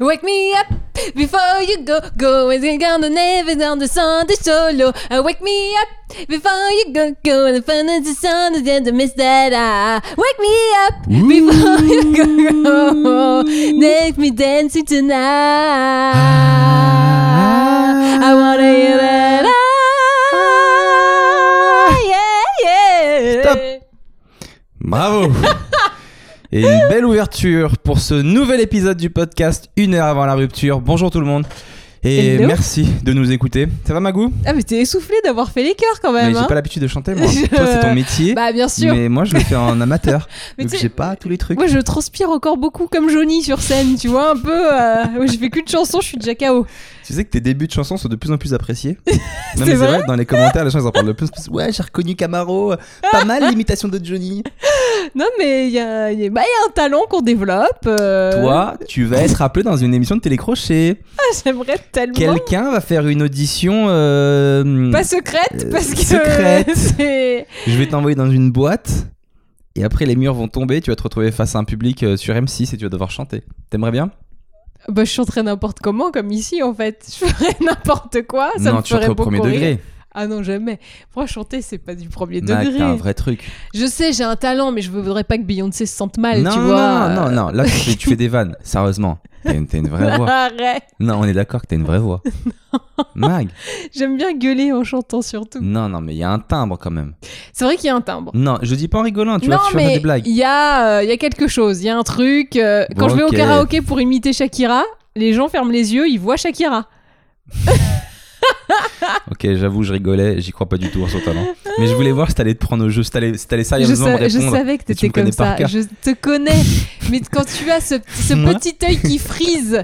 Wake me up before you go, go and sing on the never on the Sunday solo. Uh, wake me up before you go, go and find the sun and the mist that I. Wake me up before you go, go. Make me dancing tonight. I wanna hear that. Ah, yeah, yeah. Stop. Bravo Et une belle ouverture pour ce nouvel épisode du podcast Une heure avant la rupture. Bonjour tout le monde. Et Hello. merci de nous écouter. Ça va Magou? Ah, mais t'es essoufflé d'avoir fait les chœurs quand Mais même. j'ai hein. pas l'habitude de chanter moi. Je- Toi c'est ton métier. Bah, bien sûr. Mais moi je le fais en amateur. Mais donc j'ai pas tous les trucs. Moi, je transpire encore beaucoup comme Johnny sur scène, tu vois, un peu. euh, j'ai fait qu'une chanson, je suis déjà KO. Tu sais que tes débuts de chansons sont de plus en plus appréciés. Non, C'est mais vrai Dans les commentaires, les gens ils en parlent de plus en plus. Ouais, j'ai reconnu Camaro. Pas mal l'imitation de Johnny. Non, mais il y a, il y a- bah, il y a un talent qu'on développe. euh, Toi, tu vas être appelé dans une émission de télécrochet. J'aimerais tellement. Quelqu'un va faire une audition. euh, Pas secrète, Euh, parce que. secrète. Je vais t'envoyer dans une boîte et après les murs vont tomber, tu vas te retrouver face à un public euh, sur M6 et tu vas devoir chanter. T'aimerais bien? Bah, je chanterais n'importe comment, comme ici, en fait. Je ferais n'importe quoi, ça Non, me ferait beaucoup rire. Ah non, jamais. Moi, chanter, c'est pas du premier Mec, degré. t'as un vrai truc. Je sais, j'ai un talent, mais je voudrais pas que Beyoncé se sente mal, non, tu non, vois. non, non, non, là tu fais, tu fais des vannes, sérieusement. T'as une, vraie voix. Arrête. Non, on est d'accord que t'as une vraie voix. Mag. J'aime bien gueuler en chantant surtout. Non, non, mais il y a un timbre quand même. C'est vrai qu'il y a un timbre. Non, je dis pas en rigolant, tu non, vas tu mais des blagues. il y, a, euh, y a quelque chose, il y a un truc. euh, quand je vais au karaoké pour imiter Shakira, les gens ferment les yeux, ils voient Shakira. Ok, j'avoue, je rigolais, j'y crois pas du tout en son talent. Mais je voulais voir si t'allais te prendre au jeu, si t'allais si Je, sérieusement me je répondre. savais que t'étais comme ça. Je te connais. mais quand tu as ce, petit œil qui frise,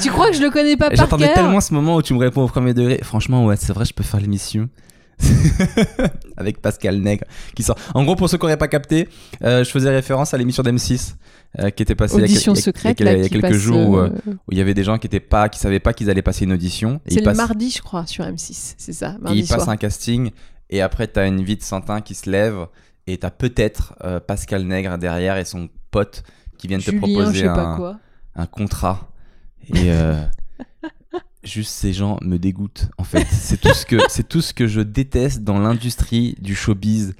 tu crois que je le connais pas par J'attendais cœur tellement ce moment où tu me réponds au premier degré. Franchement, ouais, c'est vrai, je peux faire l'émission. Avec Pascal Nègre qui sort. En gros, pour ceux qui n'auraient pas capté, euh, je faisais référence à l'émission d'M6 euh, qui était passée il y a quel- Audition il y a- secrète, il y a, là, il y a qui quelques jours où, euh, où il y avait des gens qui étaient pas, qui savaient pas qu'ils allaient passer une audition. Et C'est le passent, mardi, je crois, sur M6. C'est ça, et mardi ils passent un casting et après t'as une vie de Santin qui se lève et t'as peut-être euh, Pascal Nègre derrière et son pote qui viennent te Julien, je proposer un, un contrat et juste ces gens me dégoûtent en fait. C'est tout ce que c'est tout ce que je déteste dans l'industrie du showbiz.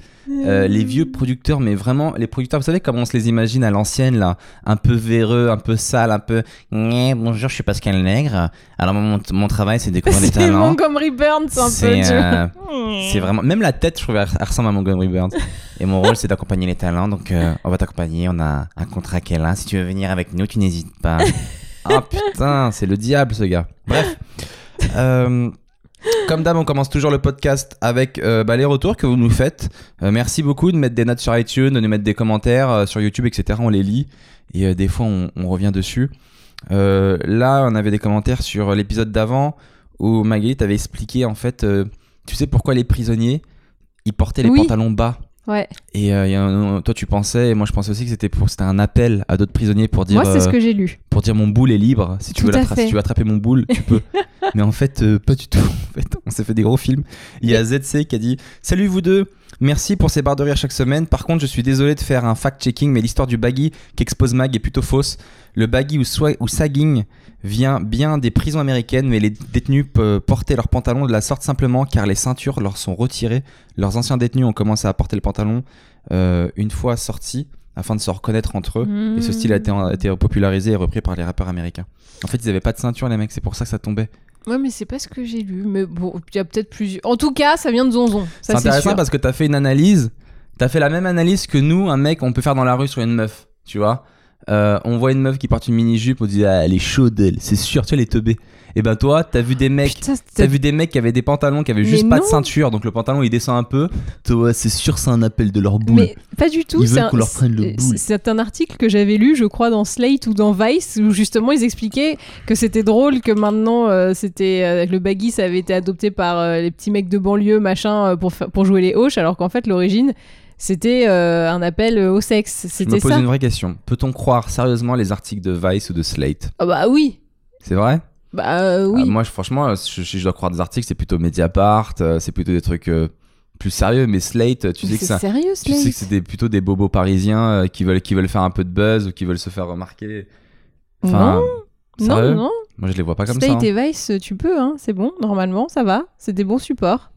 Euh, les vieux producteurs mais vraiment les producteurs vous savez comment on se les imagine à l'ancienne là? Un peu véreux un peu sale un peu bonjour je suis Pascal Nègre. Alors mon, mon travail c'est découvrir des C'est talents. Montgomery Burns un peu. c'est euh, c'est vraiment même la tête je trouve elle elle ressemble à Montgomery Burns. Et mon rôle c'est d'accompagner les talents. Donc euh, on va t'accompagner. On a un contrat qui est là. Si tu veux venir avec nous tu n'hésites pas ah putain c'est le diable ce gars bref Euh, comme d'hab, on commence toujours le podcast avec euh, bah, les retours que vous nous faites. Euh, merci beaucoup de mettre des notes sur iTunes, de nous mettre des commentaires euh, sur YouTube, etc. On les lit et euh, des fois on, on revient dessus. Euh, là, on avait des commentaires sur l'épisode d'avant où Magali t'avait expliqué en fait, euh, tu sais pourquoi les prisonniers ils portaient les Oui. pantalons bas? Ouais, Et euh, il y a un- toi tu pensais, et moi je pensais aussi que c'était pour c'était un appel à d'autres prisonniers pour dire moi, c'est ce euh, que j'ai lu. pour dire mon boule est libre. Si tu Tout veux si tu veux attraper mon boule, tu peux. Mais en fait, euh, pas du tout. En fait, on s'est fait des gros films. Il y a ZC qui a dit Salut vous deux. Merci pour ces barres de rire chaque semaine. Par contre, je suis désolé de faire un fact-checking, mais l'histoire du baggy qu'expose Mag est plutôt fausse. Le baggy ou, ou sagging vient bien des prisons américaines, mais les détenus peuvent porter leurs pantalons de la sorte simplement car les ceintures leur sont retirées. Leurs anciens détenus ont commencé à porter le pantalon euh, une fois sortis afin de se reconnaître entre eux. Et ce style a été, a été popularisé et repris par les rappeurs américains. En fait, ils avaient pas de ceinture, les mecs, c'est pour ça que ça tombait. Ouais, mais c'est pas ce que j'ai lu. Mais bon, il y a peut-être plusieurs. En tout cas, ça vient de Zonzon. C'est intéressant sûr. parce que t'as fait une analyse, t'as fait la même analyse que nous, un mec, on peut faire dans la rue sur une meuf, tu vois. Euh, on voit une meuf qui porte une mini-jupe, on dit, ah, elle est chaude, elle, c'est sûr, tu vois, elle est teubée. Et ben toi, t'as vu des mecs. Putain, T'as vu des mecs qui avaient des pantalons qui avaient Mais juste pas de ceinture, donc le pantalon il descend un peu. Toi, c'est sûr, c'est un appel de leur boule. Mais pas du tout. Ils c'est veulent un- qu'on leur prenne le boule. C'est un article que j'avais lu, je crois, dans Slate ou dans Vice, où justement ils expliquaient que c'était drôle que maintenant euh, c'était euh, le baggy, ça avait été adopté par les petits mecs de banlieue, machin, pour, pour jouer les hoches, alors qu'en fait l'origine c'était euh, un appel euh, au sexe. Je me C'était pose ça. une vraie question. Peut-on croire sérieusement les articles de Vice ou de Slate? Ah bah oui. C'est vrai? Bah euh, oui. Ah, moi, je- franchement, si je, dois croire des articles, c'est plutôt Mediapart, euh, c'est plutôt des trucs plus sérieux. Mais Slate, tu sais Mais que c'est ça, sérieux, tu sais Slate que c'est des- plutôt des bobos parisiens qui veulent qui veulent faire un peu de buzz ou qui veulent se faire remarquer. Enfin, Non. Sérieux? Non, non. Moi, je les vois pas comme ça. State hein. et Vice, tu peux, hein. c'est bon, normalement, ça va. C'est des bons supports.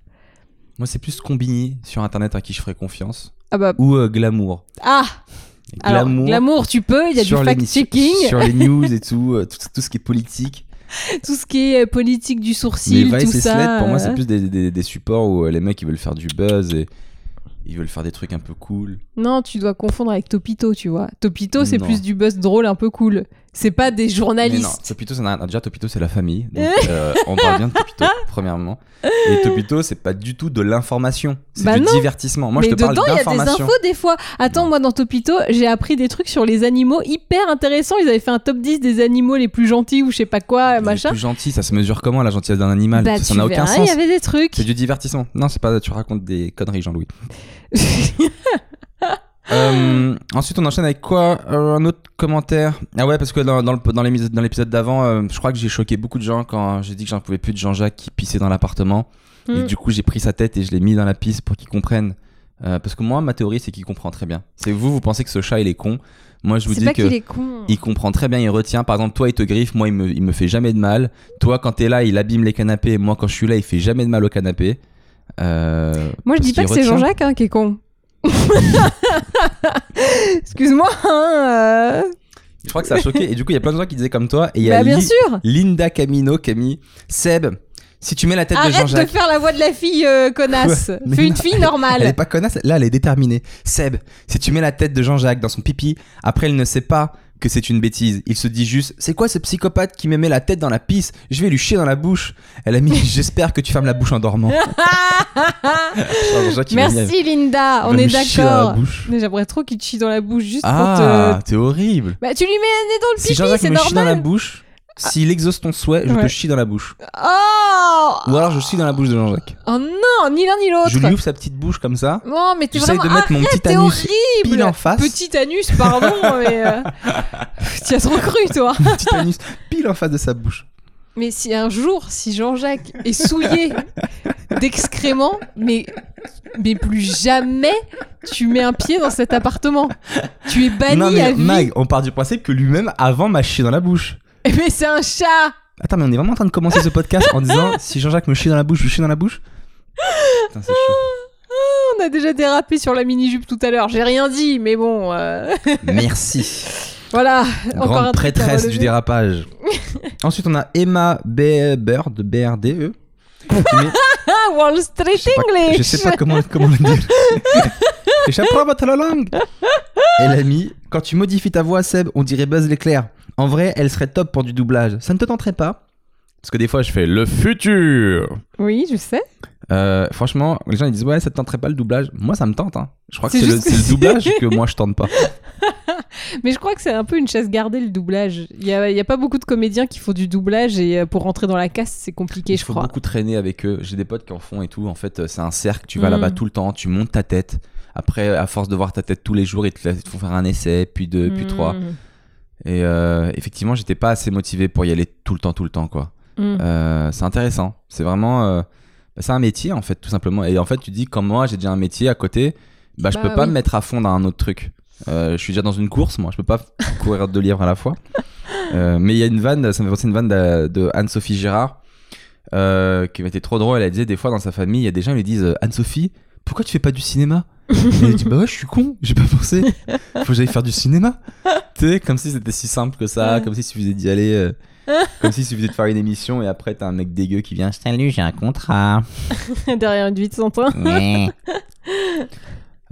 Moi, c'est plus Combini sur internet à qui je ferais confiance. Ah bah. Ou euh, Glamour. Ah Alors, glamour, tu peux, il y a du fact-checking, Sur les news et tout, euh, tout, tout ce qui est politique. tout ce qui est euh, politique du Mais sourcil, Vice tout et ça. Sled, pour moi, c'est plus des, des- des supports où les mecs ils veulent faire du buzz et ils veulent faire des trucs un peu cool. Non, tu dois confondre avec Topito, tu vois. Topito, c'est plus du buzz drôle, un peu cool. C'est pas des Mais non, journalistes. Topito, ça n'a rien- déjà Topito c'est la famille, donc euh, on parle bien de Topito premièrement. Et Topito c'est pas du tout de l'information, c'est Bah du non. divertissement. Moi Mais je te parle dedans, il y a des d'information. infos des fois. Attends, Non. moi dans Topito, j'ai appris des trucs sur les animaux hyper intéressants. Ils avaient fait un top 10 des animaux les plus gentils ou je sais pas quoi, Les machin. plus gentil, ça se mesure comment la gentillesse d'un animal? Bah, Ça n'a aucun sens. il y avait des trucs. C'est du divertissement. Non, c'est pas. Tu racontes des conneries, Jean-Louis. Euh, ensuite, on enchaîne avec quoi Euh, Un autre commentaire? Ah ouais, parce que dans, dans le- dans l'épisode d'avant, euh, je crois que j'ai choqué beaucoup de gens quand j'ai dit que j'en pouvais plus de Jean-Jacques qui pissait dans l'appartement. Et Mm. du coup, j'ai pris sa tête et je l'ai mis dans la piste pour qu'il comprenne. Parce que moi, ma théorie, c'est qu'il comprend très bien. C'est vous, vous pensez que ce chat, il est con. Moi, je vous dis pas que qu'il est con. il comprend très bien, il retient. Par exemple, toi, il te griffe, moi, il me, il me fait jamais de mal. Toi, quand t'es là, il abîme les canapés. Moi, quand je suis là, il fait jamais de mal au canapé. Moi, je dis pas que c'est. Jean-Jacques hein, qui est con. Excuse-moi. Hein, euh. Je crois que ça a choqué. Et du coup, il y a plein de gens qui disaient comme toi. Et il y a Bah, bien Li- sûr. Linda Camino qui a mis Seb, si tu mets la tête de Arrête de Jean-Jacques. faire la voix de la fille euh, connasse. Ouais, Fais une non, fille Elle est normale. pas connasse, là, elle est déterminée. Seb, si tu mets la tête de Jean-Jacques dans son pipi, après, il ne sait pas que c'est une bêtise. Il se dit juste, c'est quoi ce psychopathe qui me met la tête dans la pisse? Je vais lui chier dans la bouche. Elle a mis, j'espère que tu fermes la bouche en dormant. Venir- Merci Linda, on est d'accord. Mais j'aimerais trop qu'il te chie dans la bouche juste Ah, pour te. t'es horrible. Bah tu lui mets un nez dans le pipi, c'est chie dans la normal. bouche, s'il exauce ton souhait, je te chie dans la bouche. Oh Ou alors je chie dans la bouche de Jean-Jacques. Oh non, ni l'un ni l'autre. Je lui ouvre sa petite bouche comme ça. Non, mais t'es vraiment de mettre mon petit anus horrible. pile en face. Petit anus, pardon, mais euh, tu as trop cru toi. Petit anus pile en face de sa bouche. Mais si un jour, si Jean-Jacques est souillé d'excréments, mais mais plus jamais tu mets un pied dans cet appartement. Tu es banni non à mais vie. Mag, on part du principe que lui-même avant m'a chié dans la bouche. Mais c'est un chat. Attends mais on est vraiment en train de commencer ce podcast en disant si Jean-Jacques me chie dans la bouche, je lui chie dans la bouche. Putain c'est chaud. On a déjà dérapé sur la mini-jupe tout à l'heure. J'ai rien dit, mais bon. euh, Merci. Voilà. Encore un Grande truc à prêtresse du relever. dérapage. Ensuite on a Emma B- Bird, B-R-D-E. qui met- Ah, Wall Street Je sais pas- English. Je sais pas comment, comment le dire. Pas votre langue. Elle a mis Quand tu modifies ta voix, Seb, on dirait Buzz l'éclair. En vrai, elle serait top pour du doublage. Ça ne te tenterait pas? Parce que des fois, je fais le futur. Oui, je sais. Euh, franchement, les gens ils disent Ouais, ça te tenterait pas le doublage. Moi, ça me tente. hein. Je crois que C'est le, doublage que moi je tente pas. Mais je crois que c'est un peu une chasse gardée le doublage. Il y a, il y a pas beaucoup de comédiens qui font du doublage et euh, pour rentrer dans la casse, c'est compliqué, Il je faut crois. beaucoup traîner avec eux. J'ai des potes qui en font et tout. En fait, euh, c'est un cercle. Tu vas Mm. là-bas tout le temps. Tu montes ta tête. Après, à force de voir ta tête tous les jours, ils te, la- ils te font faire un essai, puis deux, puis Mm. trois. Et euh, effectivement, j'étais pas assez motivé pour y aller tout le temps, tout le temps, quoi. Mm. Euh, c'est intéressant. C'est vraiment. Bah, c'est un métier, en fait, tout simplement. Et en fait, tu dis, comme moi, j'ai déjà un métier à côté, bah, je Bah peux pas oui. me mettre à fond dans un autre truc. Euh, je suis déjà dans une course, moi, je peux pas courir deux livres à la fois. Euh, mais il y a une vanne, ça me fait penser une vanne de, de Anne-Sophie Gérard euh, qui été trop drôle. Elle disait, des fois, dans sa famille, il y a des gens qui lui disent Anne-Sophie, pourquoi tu fais pas du cinéma? Et elle dit, bah ouais, je suis con, j'ai pas pensé. Faut que j'aille faire du cinéma. tu sais, comme si c'était si simple que ça, Ouais. comme si il suffisait d'y aller. comme si il suffisait de faire une émission et après t'as un mec dégueu qui vient Salut, j'ai un contrat. Derrière une vie de son hein. Ouais.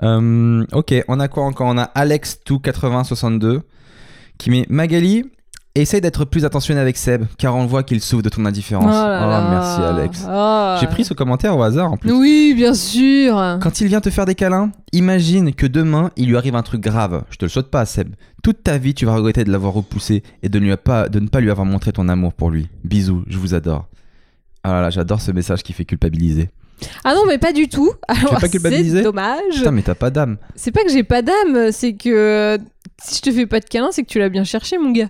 Euh, ok, on a quoi encore? On a Alex28062 qui met Magali. Essaye d'être plus attentionné avec Seb car on voit qu'il souffre de ton indifférence. Oh là là. merci Alex. Oh. J'ai pris ce commentaire au hasard en plus. Oui, bien sûr. Quand il vient te faire des câlins, imagine que demain il lui arrive un truc grave. Je te le souhaite pas, Seb. Toute ta vie, tu vas regretter de l'avoir repoussé et de, pas, de ne pas lui avoir montré ton amour pour lui. Bisous, je vous adore. Ah là là, j'adore ce message qui fait culpabiliser. Ah non, mais pas du tout. Alors, c'est dommage. Putain, mais t'as pas d'âme. C'est pas que j'ai pas d'âme, c'est que si je te fais pas de câlin, c'est que tu l'as bien cherché, mon gars.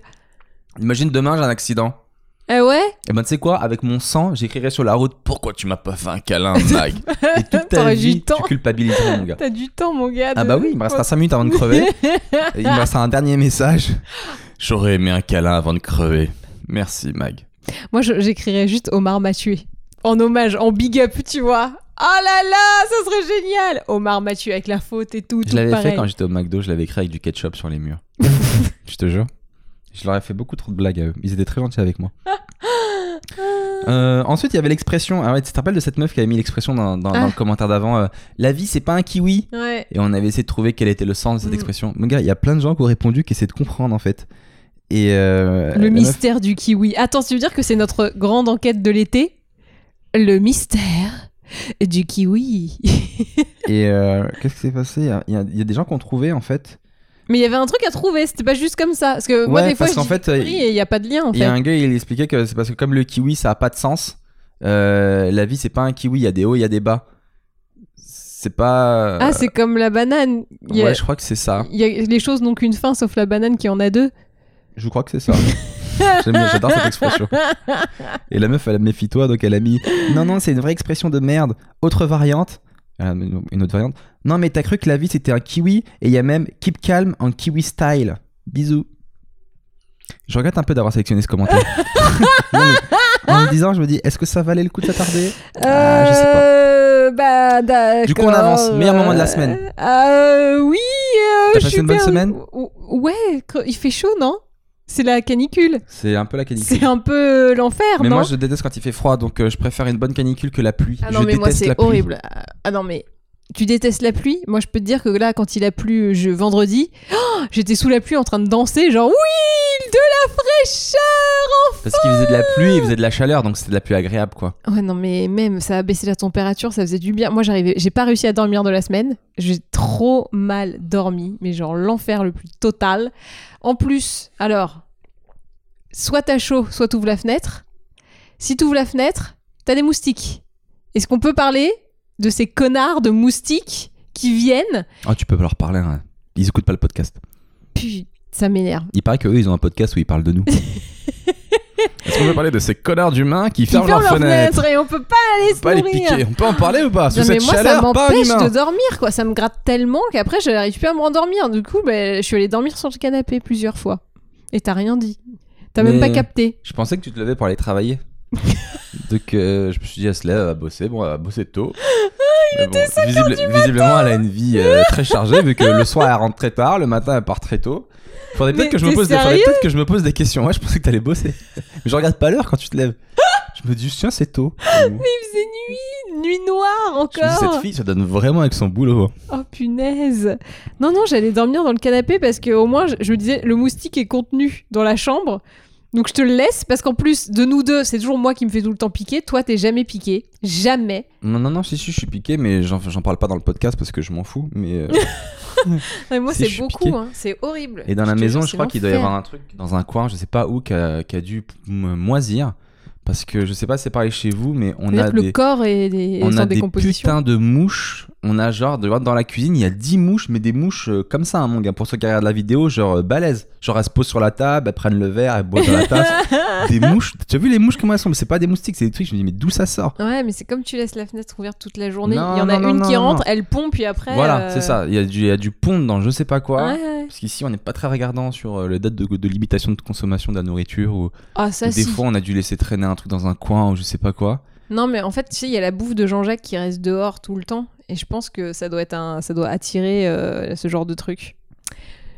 Imagine demain j'ai un accident. Ah ouais? Et ben tu sais quoi, avec mon sang, j'écrirai sur la route pourquoi tu m'as pas fait un câlin, Mag? Et toute ta T'aurais vie, du temps. tu culpabiliseras mon gars. T'as du temps, mon gars. Ah bah oui, il me restera 5 minutes avant de crever. Et il me restera un dernier message. J'aurais aimé un câlin avant de crever. Merci, Mag. Moi, je- j'écrirais juste Omar m'a tué. En hommage, en big up, tu vois. Oh là là, ça serait génial. Omar m'a tué avec la faute et tout. Je tout l'avais pareil. fait quand j'étais au McDo, je l'avais écrit avec du ketchup sur les murs. je te jure. Je leur ai fait beaucoup trop de blagues à eux. Ils étaient très gentils avec moi. Euh, ensuite, il y avait l'expression. Ah ouais, tu te rappelles de cette meuf qui avait mis l'expression dans, dans- dans Ah. le commentaire d'avant euh, La vie, c'est pas un kiwi Ouais. Et on avait essayé de trouver quel était le sens de cette Mm. expression. Mon gars, il y a plein de gens qui ont répondu qui essaient de comprendre en fait. Et euh, Le meuf- mystère du kiwi. Attends, tu veux dire que c'est notre grande enquête de l'été? Le mystère du kiwi. Et qu'est-ce qui s'est passé? Y, a- il y a des gens qui ont trouvé en fait. Mais il y avait un truc à trouver, c'était pas juste comme ça. Parce que moi, des fois, parce je dis fait, conneries et il n'y a pas de lien en Il y a un gars, il expliquait que c'est parce que comme le kiwi, ça a pas de sens. euh, la vie, c'est pas un kiwi. Il y a des hauts, il y a des bas. C'est pas. Ah, c'est comme la banane. Il y a- Ouais, je crois que c'est ça. il y a- les choses n'ont qu'une fin sauf la banane qui en a deux. Je crois que c'est ça. J'adore cette expression. Et la meuf, elle a méfie-toi, donc elle a mis Non, non, c'est une vraie expression de merde. Autre variante. Elle a mis Une autre variante. Non, mais t'as cru que la vie c'était un kiwi et il y a même Keep Calm en kiwi style. Bisous. Je regrette un peu d'avoir sélectionné ce commentaire. Non, en me disant, je me dis, est-ce que ça valait le coup de s'attarder? Ah, je sais pas. Euh, Bah. Du coup, on avance. Meilleur moment de la semaine. Euh, oui. euh, T'as passé une bonne semaine? Ou- Ouais, il fait chaud, non? C'est la canicule. C'est un peu la canicule. C'est un peu l'enfer, Mais non moi, je déteste quand il fait froid, donc euh, je préfère une bonne canicule que la pluie. Ah non, je mais moi, déteste c'est la pluie. horrible. Ah non, mais tu détestes la pluie Moi, je peux te dire que là, quand il a plu je, vendredi, oh, j'étais sous la pluie en train de danser, genre oui, de la fraîcheur Parce qu'il faisait de la pluie, il faisait de la chaleur, donc c'était de la pluie agréable, quoi. Ouais, non, mais même, ça a baissé la température, ça faisait du bien. Moi, j'arrivais, j'ai pas réussi à dormir de la semaine. J'ai trop mal dormi, mais genre l'enfer le plus total. En plus, alors, soit t'as chaud, soit t'ouvres la fenêtre. Si t'ouvres la fenêtre, t'as des moustiques. Est-ce qu'on peut parler de ces connards de moustiques qui viennent Oh, tu peux leur parler, hein. ils écoutent pas le podcast. Putain, ça m'énerve. Il paraît qu'eux, ils ont un podcast où ils parlent de nous. Est-ce qu'on peut parler de ces connards d'humains qui Qui ferment leurs fenêtres et on peut pas aller On se pas les piquer. On peut en parler ou pas Sous Non, mais cette moi, ça chaleur, m'empêche de dormir, quoi. Ça me gratte tellement qu'après, je n'arrive plus à me rendormir. Du coup, ben, je suis allée dormir sur le canapé plusieurs fois. Et t'as rien dit. T'as même pas capté. Je pensais que tu te levais pour aller travailler. Donc euh, je me suis dit, elle se lève, elle va bosser. Bon, elle va bosser tôt. Mais bon, visible- visiblement, elle a une vie euh, très chargée vu que le soir, elle rentre très tard, le matin, elle part très tôt. Faudrait Mais peut-être que je me t'es pose des, faudrait sérieux peut-être que je me pose des questions. Ouais, je pensais que t'allais bosser. Mais je regarde pas l'heure quand tu te lèves. Je me dis, tiens, c'est tôt. Il faisait nuit, nuit noire dis, encore. cette fille, ça donne vraiment avec son boulot. Oh punaise. Non, non, j'allais dormir dans le canapé parce que au moins, je, je me disais, le moustique est contenu dans la chambre. Donc je te le laisse parce qu'en plus de nous deux, c'est toujours moi qui me fais tout le temps piquer. Toi, t'es jamais piqué. Jamais. Non, non, non, si, si, je suis piqué, mais j'en parle pas dans le podcast parce que je m'en fous. Mais euh, Et moi, Si, c'est beaucoup. hein. C'est horrible. Et dans la maison, je crois qu'il doit y avoir un truc dans un coin, je sais pas où, qui a, dû moisir. Parce que je sais pas si c'est pareil chez vous, mais on a que le des, corps est, des, on a des putains de mouches. On a genre, de, dans la cuisine, il y a 10 mouches, mais des mouches euh, comme ça, hein, mon gars. Pour ceux qui regardent la vidéo, genre euh, balèze. Genre, elles se posent sur la table, elles prennent le verre, elles boivent dans la tasse. des mouches. Tu as vu les mouches comment elles sont? Mais c'est pas des moustiques, c'est des trucs. Je me dis, mais d'où ça sort? Ouais, mais c'est comme tu laisses la fenêtre ouverte toute la journée. Non, Il y en a non, une qui rentre, elle pompe, puis après. Voilà, euh, c'est ça. Il y, a du, il y a du pont dans je sais pas quoi. Ouais, ouais. Parce qu'ici, on n'est pas très regardant sur euh, les dates de, de limitation de consommation de la nourriture. Ou Ah, ça ou des si. fois, on a dû laisser traîner un truc dans un coin ou je sais pas quoi. Non, mais en fait, tu sais, il y a la bouffe de Jean-Jacques qui reste dehors tout le temps. Et je pense que ça doit, être un, ça doit attirer euh, ce genre de truc.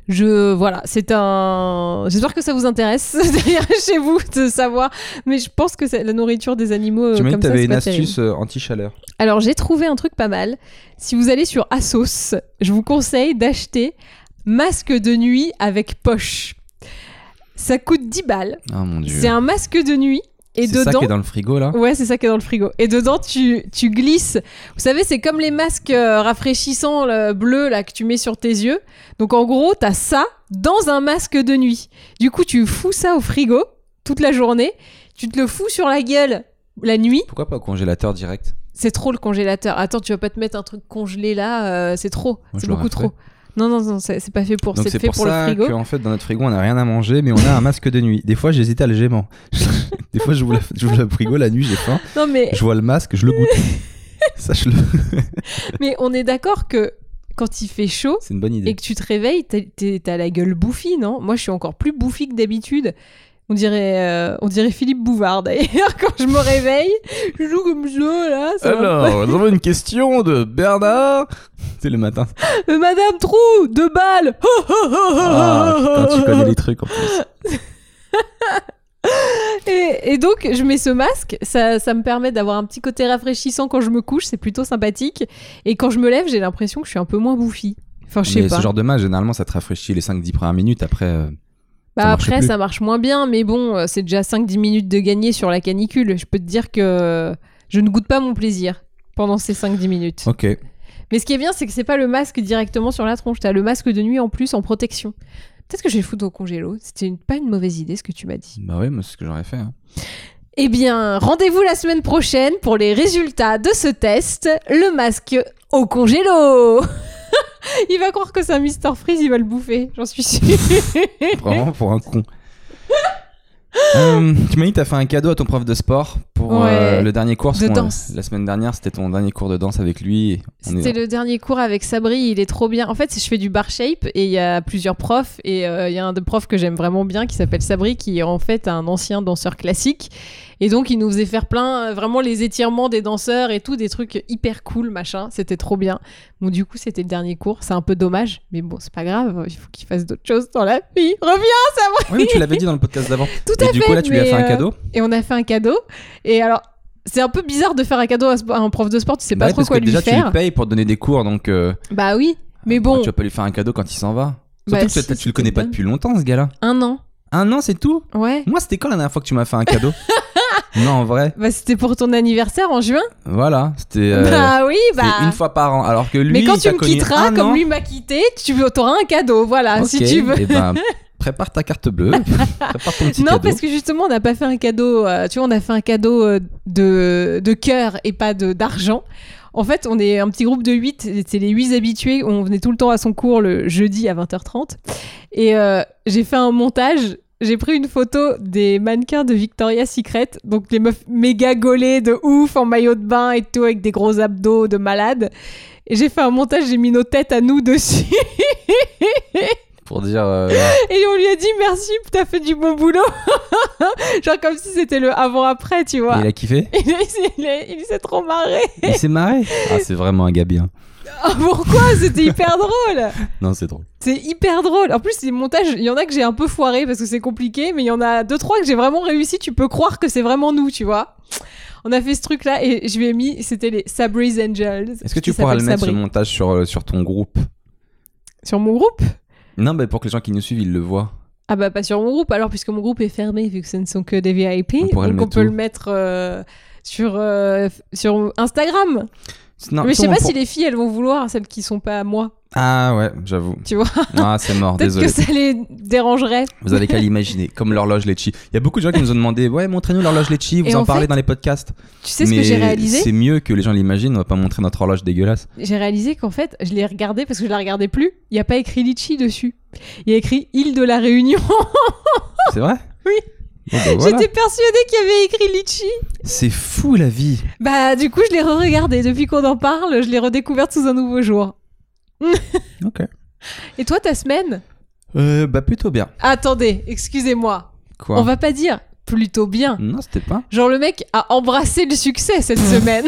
Je. Voilà, c'est un. J'espère que ça vous intéresse d'ailleurs chez vous de savoir. Mais je pense que c'est la nourriture des animaux. euh, tu m'as dit comme que ça, t'avais c'est une astuce euh, anti-chaleur. Alors j'ai trouvé un truc pas mal. Si vous allez sur Asos, je vous conseille d'acheter masque de nuit avec poche. Ça coûte 10 balles. Oh mon dieu. C'est un masque de nuit et C'est ça dedans qui est dans le frigo là Ouais, c'est ça qui est dans le frigo. Et dedans, tu, tu glisses. Vous savez, c'est comme les masques euh, rafraîchissants bleus là, que tu mets sur tes yeux. Donc en gros, t'as ça dans un masque de nuit. Du coup, tu fous ça au frigo toute la journée. Tu te le fous sur la gueule la nuit. Pourquoi pas au congélateur direct? C'est trop le congélateur. Attends, tu vas pas te mettre un truc congelé là, euh, c'est trop. C'est beaucoup trop. Non, non, non, c'est pas fait pour. C'est c'est fait pour, pour, le ça frigo. qu'en fait dans notre frigo on n'a rien à manger mais on a un masque de nuit. Des fois j'hésite à le gémant. Des fois j'ouvre le frigo la nuit j'ai faim, Non, mais, je vois le masque, je le goûte. Sache-le, mais on est d'accord que quand il fait chaud, c'est une bonne idée. et que tu te réveilles, t'as la gueule bouffie, non? Moi, je suis encore plus bouffie que d'habitude. On dirait, euh, on dirait Philippe Bouvard d'ailleurs. Quand je me réveille, je joue comme ça là. ça va Alors, nous avons une question de Bernard. C'est le matin. Euh, Madame Trou, deux balles. Ah, putain, tu connais les trucs en plus. Et, et donc, je mets ce masque. Ça, ça me permet d'avoir un petit côté rafraîchissant quand je me couche. C'est plutôt sympathique. Et quand je me lève, j'ai l'impression que je suis un peu moins bouffie. Enfin, je sais Mais pas. ce genre de match, généralement, ça te rafraîchit les 5-10 premières minutes. Après, euh, Bah ça marche après, plus. ça marche moins bien, mais bon, euh, c'est déjà 5-10 minutes de gagner sur la canicule. Je peux te dire que je ne goûte pas mon plaisir pendant ces 5-10 minutes. ok. Mais ce qui est bien, c'est que c'est pas le masque directement sur la tronche. T'as le masque de nuit en plus en protection. Peut-être que je vais le foutre au congélo. C'était une- pas une mauvaise idée ce que tu m'as dit. Bah moi, c'est ce que j'aurais fait. hein. Eh bien, rendez-vous la semaine prochaine pour les résultats de ce test. Le masque au congélo. il va croire que c'est un Mister Freeze, il va le bouffer. J'en suis sûre. Vraiment pour un con. Euh, tu m'as dit que t'as fait un cadeau à ton prof de sport pour euh, le dernier cours. De danse. La semaine dernière, c'était ton dernier cours de danse avec lui. est- C'était le dernier cours avec Sabri, il est trop bien. En fait, je fais du bar shape et il y a plusieurs profs et euh, il y a un de profs que j'aime vraiment bien qui s'appelle Sabri qui est en fait un ancien danseur classique et donc il nous faisait faire plein euh, vraiment les étirements des danseurs et tout des trucs hyper cool machin, c'était trop bien. Bon du coup, c'était le dernier cours, c'est un peu dommage mais bon, c'est pas grave, il faut qu'il fasse d'autres choses dans la vie. Reviens Sabri. Oui, mais tu l'avais dit dans le podcast d'avant. Tout Et à du fait, coup, là, tu lui as fait un euh, cadeau. Et on a fait un cadeau et alors c'est un peu bizarre de faire un cadeau à un prof de sport, tu sais Bah pas ouais, trop quoi que lui déjà, tu faire. lui payes pour te donner des cours, donc. euh, Bah oui, mais bah, bon, tu vas pas lui faire un cadeau quand il s'en va. Bah Surtout que si, toi, tu le connais pas depuis longtemps, ce gars-là. un an. Un an, c'est tout Ouais. Moi, c'était quand la dernière fois que tu m'as fait un cadeau Non, en vrai. Bah, c'était pour ton anniversaire en juin. Voilà, c'était. euh, bah oui, c'était bah. une fois par an. Alors que lui, Mais quand il tu t'a me connu quitteras, un comme an. lui m'a quitté, tu auras un cadeau. Voilà, si tu veux. eh ben, prépare ta carte bleue. prépare ton petit Non, cadeau. parce que justement, on n'a pas fait un cadeau. euh, tu vois, on a fait un cadeau euh, de, de cœur et pas de d'argent. En fait, on est un petit groupe de 8, c'est les 8 habitués. On venait tout le temps à son cours le jeudi à 20h30. Et euh, j'ai fait un montage. J'ai pris une photo des mannequins de Victoria's Secret, donc les meufs méga gaulées de ouf en maillot de bain et tout, avec des gros abdos de malade. Et j'ai fait un montage, j'ai mis nos têtes à nous dessus. Pour dire. euh, Et on lui a dit merci, t'as fait du bon boulot. Genre comme si c'était le avant-après, tu vois. Il a kiffé? Il, il s'est trop marré. Il s'est marré? Ah, c'est vraiment un gars bien. Ah, pourquoi C'était hyper drôle. Non, c'est drôle. C'est hyper drôle. En plus, les montages, il y en a que j'ai un peu foiré parce que c'est compliqué, mais il y en a deux, trois que j'ai vraiment réussi. Tu peux croire que c'est vraiment nous, tu vois. On a fait ce truc-là et je lui ai mis, c'était les Sabri's Angels. Est-ce que tu pourras le mettre ce montage sur, euh, sur ton groupe Sur mon groupe? Non, mais pour que les gens qui nous suivent, ils le voient. Ah bah pas sur mon groupe alors puisque mon groupe est fermé vu que ce ne sont que des VIP. On donc on peut où? le mettre euh, sur, euh, sur Instagram. Non, mais je sais pas pour- si les filles elles vont vouloir, celles qui sont pas à moi. Ah ouais, j'avoue. Tu vois Ah, c'est mort, désolé. que ça les dérangerait. Vous avez qu'à l'imaginer, comme l'horloge Lecci. Il y a beaucoup de gens qui nous ont demandé Ouais, montrez-nous l'horloge Lecci, vous Et en en parlez dans les podcasts. Tu sais ce que j'ai réalisé C'est mieux que les gens l'imaginent, on va pas montrer notre horloge dégueulasse. J'ai réalisé qu'en fait, je l'ai regardé parce que je la regardais plus. Il n'y a pas écrit Litchi dessus. Il y a écrit Île de la Réunion. C'est vrai? Oui. Bah, voilà. J'étais persuadée qu'il y avait écrit Litchi. C'est fou la vie. Bah, du coup, je l'ai re-regardé. Depuis qu'on en parle, je l'ai redécouverte sous un nouveau jour. Ok. Et toi, ta semaine? Euh, bah plutôt bien. Attendez, excusez-moi. Quoi? On va pas dire plutôt bien. Non, c'était pas. Genre, le mec a embrassé le succès cette semaine.